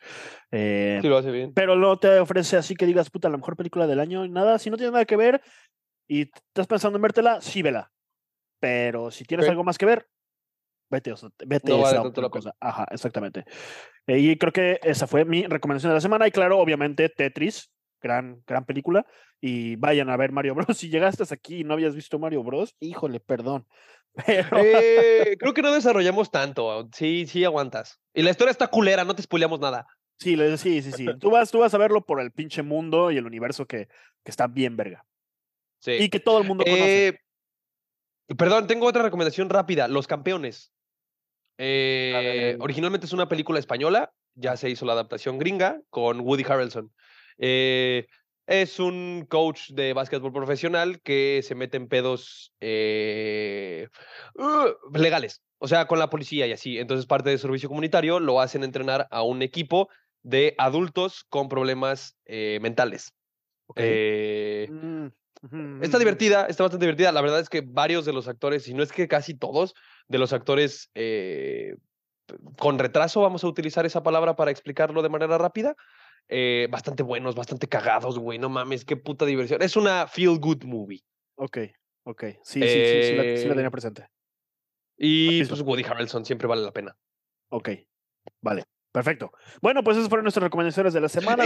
S2: Eh,
S1: Sí, lo hace bien.
S2: pero no te ofrece así que digas, puta, la mejor película del año, y nada, si no tiene nada que ver y estás pensando en vértela, sí vela. Pero si tienes
S1: Ok.
S2: algo más que ver, vete, o sea, vete
S1: No vale
S2: otra cosa. Ajá, exactamente. Eh, y creo que esa fue mi recomendación de la semana. Y claro, obviamente, Tetris, gran, gran película. Y vayan a ver Mario Bros. Si llegaste hasta aquí y no habías visto Mario Bros, híjole, perdón. Pero
S1: Eh, creo que no desarrollamos tanto. Sí, sí aguantas. Y la historia está culera, no te spoileamos nada.
S2: sí, sí, sí, sí. Tú vas, tú vas a verlo por el pinche mundo y el universo que, que está bien verga.
S1: Sí.
S2: Y que todo el mundo conoce.
S1: Eh, perdón, tengo otra recomendación rápida. Los campeones. Eh, originalmente es una película española, ya se hizo la adaptación gringa con Woody Harrelson. Eh, es un coach de básquetbol profesional que se mete en pedos eh, uh, legales, o sea, con la policía y así. Entonces, parte del servicio comunitario lo hacen entrenar a un equipo de adultos con problemas eh, mentales. Eh,
S2: Mm,
S1: Está divertida, está bastante divertida. La verdad es que varios de los actores, si no es que casi todos, de los actores con retraso, vamos a utilizar esa palabra para explicarlo de manera rápida, eh, bastante buenos, bastante cagados, güey. No mames, qué puta diversión. Es una feel good movie.
S2: Ok, ok. Sí, sí, sí, sí, la, sí la
S1: Eh,
S2: tenía presente.
S1: Y pues Woody Harrelson siempre vale la pena.
S2: Ok, vale. Perfecto. Bueno, pues esas fueron nuestras recomendaciones de la semana.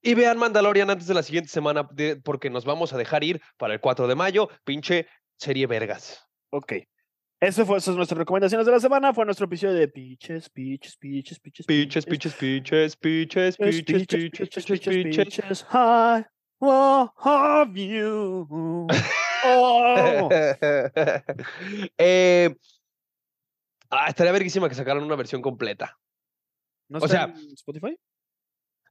S1: Y, vean Mandalorian antes de la siguiente semana, de- porque nos vamos a dejar ir para el 4 de mayo. Pinche serie vergas.
S2: Ok. Ese fue, esas son nuestras recomendaciones de la semana. Fue nuestro episodio de Pitches, Pitches, Pitches, Pitches,
S1: Piches, piches, piches, piches,
S2: Pitches,
S1: piches,
S2: Pitches,
S1: piches,
S2: Pitches,
S1: piches,
S2: Pitches,
S1: piches.
S2: Pitches. Hi, have you. Oh.
S1: Eh, ah, estaría verguísima que sacaran una versión completa.
S2: ¿No
S1: O
S2: está
S1: sea,
S2: en Spotify?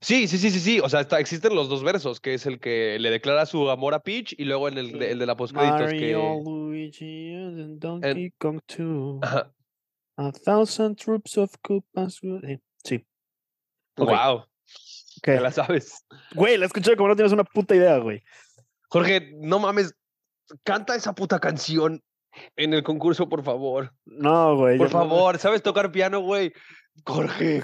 S1: Sí, sí, sí, sí, sí. O sea, está, existen los dos versos, que es el que le declara su amor a Peach y luego en el, de, el de la postcréditos
S2: Mario,
S1: que.
S2: Luigi, and Donkey Kong 2.
S1: Ajá.
S2: A thousand troops of Koopas. eh, Sí.
S1: Wow.
S2: Ok.
S1: Te la sabes.
S2: Güey, la escuché como no tienes una puta idea, güey.
S1: Jorge, no mames. Canta esa puta canción en el concurso, por favor.
S2: No, güey.
S1: Por
S2: no-
S1: favor, ¿sabes tocar piano, güey? Jorge.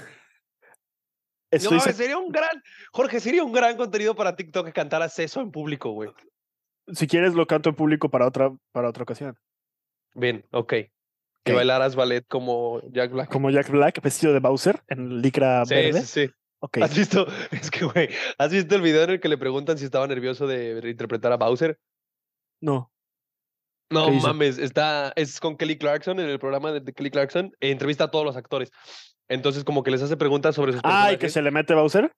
S2: Estoy
S1: no, sería un gran, Jorge, sería un gran contenido para TikTok que cantaras eso en público, güey.
S2: Si quieres, lo canto en público para otra, para otra ocasión.
S1: Bien, ok. Que bailaras ballet como Jack Black.
S2: Como Jack Black, vestido de Bowser, en licra
S1: Sí,
S2: verde.
S1: sí, sí.
S2: Ok.
S1: ¿Has visto? Es que, güey, ¿has visto el video en el que le preguntan si estaba nervioso de interpretar a Bowser?
S2: No.
S1: No mames, está, es con Kelly Clarkson en el programa de, de Kelly Clarkson, e entrevista a todos los actores. Entonces, como que les hace preguntas sobre sus
S2: Ay, que
S1: personajes.
S2: se le mete Bowser.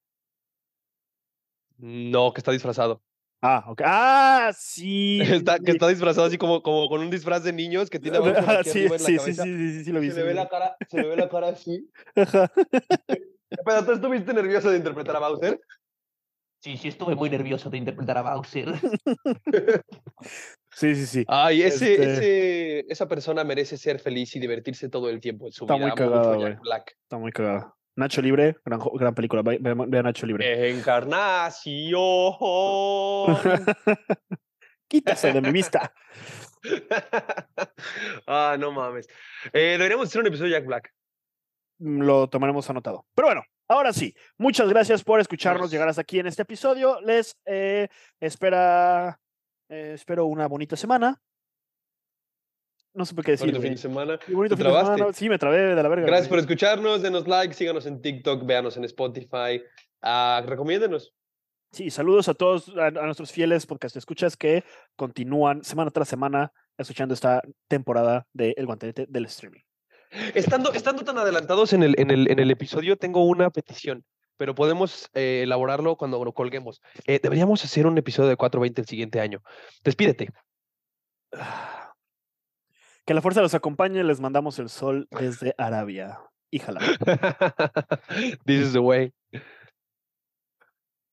S1: No, que está disfrazado.
S2: Ah, ok. Ah, sí.
S1: Está, que está disfrazado así como, como con un disfraz de niños que tiene
S2: Ah, sí,
S1: arriba en la
S2: sí, sí,
S1: cabeza.
S2: sí, sí, sí, sí, lo vi.
S1: se le ve la cara, se le ve la cara así. Pero tú estuviste nervioso de interpretar a Bowser.
S3: Sí, sí, estuve muy nervioso de interpretar a Bowser.
S2: Sí, sí, sí.
S1: Ay, ese,
S2: Este-
S1: ese, esa persona merece ser feliz y divertirse todo el tiempo en su
S2: Está
S1: vida.
S2: muy
S1: mucho
S2: cagada, güey.
S1: Black.
S2: Está muy cagado. Nacho Libre, gran, gran película. Ve, ve- ve a Nacho Libre.
S1: Encarnación.
S2: Quítase de mi vista.
S1: ah, no mames. Eh, deberíamos hacer un episodio de Jack Black.
S2: Mm, Lo tomaremos anotado. Pero bueno, ahora sí. Muchas gracias por escucharnos, llegar hasta aquí en este episodio. Les eh, espera, eh, espero una bonita semana. No sé por qué decir.
S1: Bonito fin de semana.
S2: Y bonito
S1: ¿Te
S2: fin de semana. Sí, me trabé de la verga.
S1: Gracias por escucharnos. Denos like, síganos en TikTok, véanos en Spotify. Ah, recomiéndenos.
S2: Sí, saludos a todos, a, a nuestros fieles podcast escuchas que continúan semana tras semana escuchando esta temporada de El Guantelete del Streaming.
S1: Estando, estando tan adelantados en el, en, el, en el episodio, tengo una petición, pero podemos eh, elaborarlo cuando lo colguemos. Eh, deberíamos hacer un episodio de 420 el siguiente año. Despídete.
S2: Que la fuerza los acompañe, les mandamos el sol desde Arabia. Híjala.
S1: This is the way.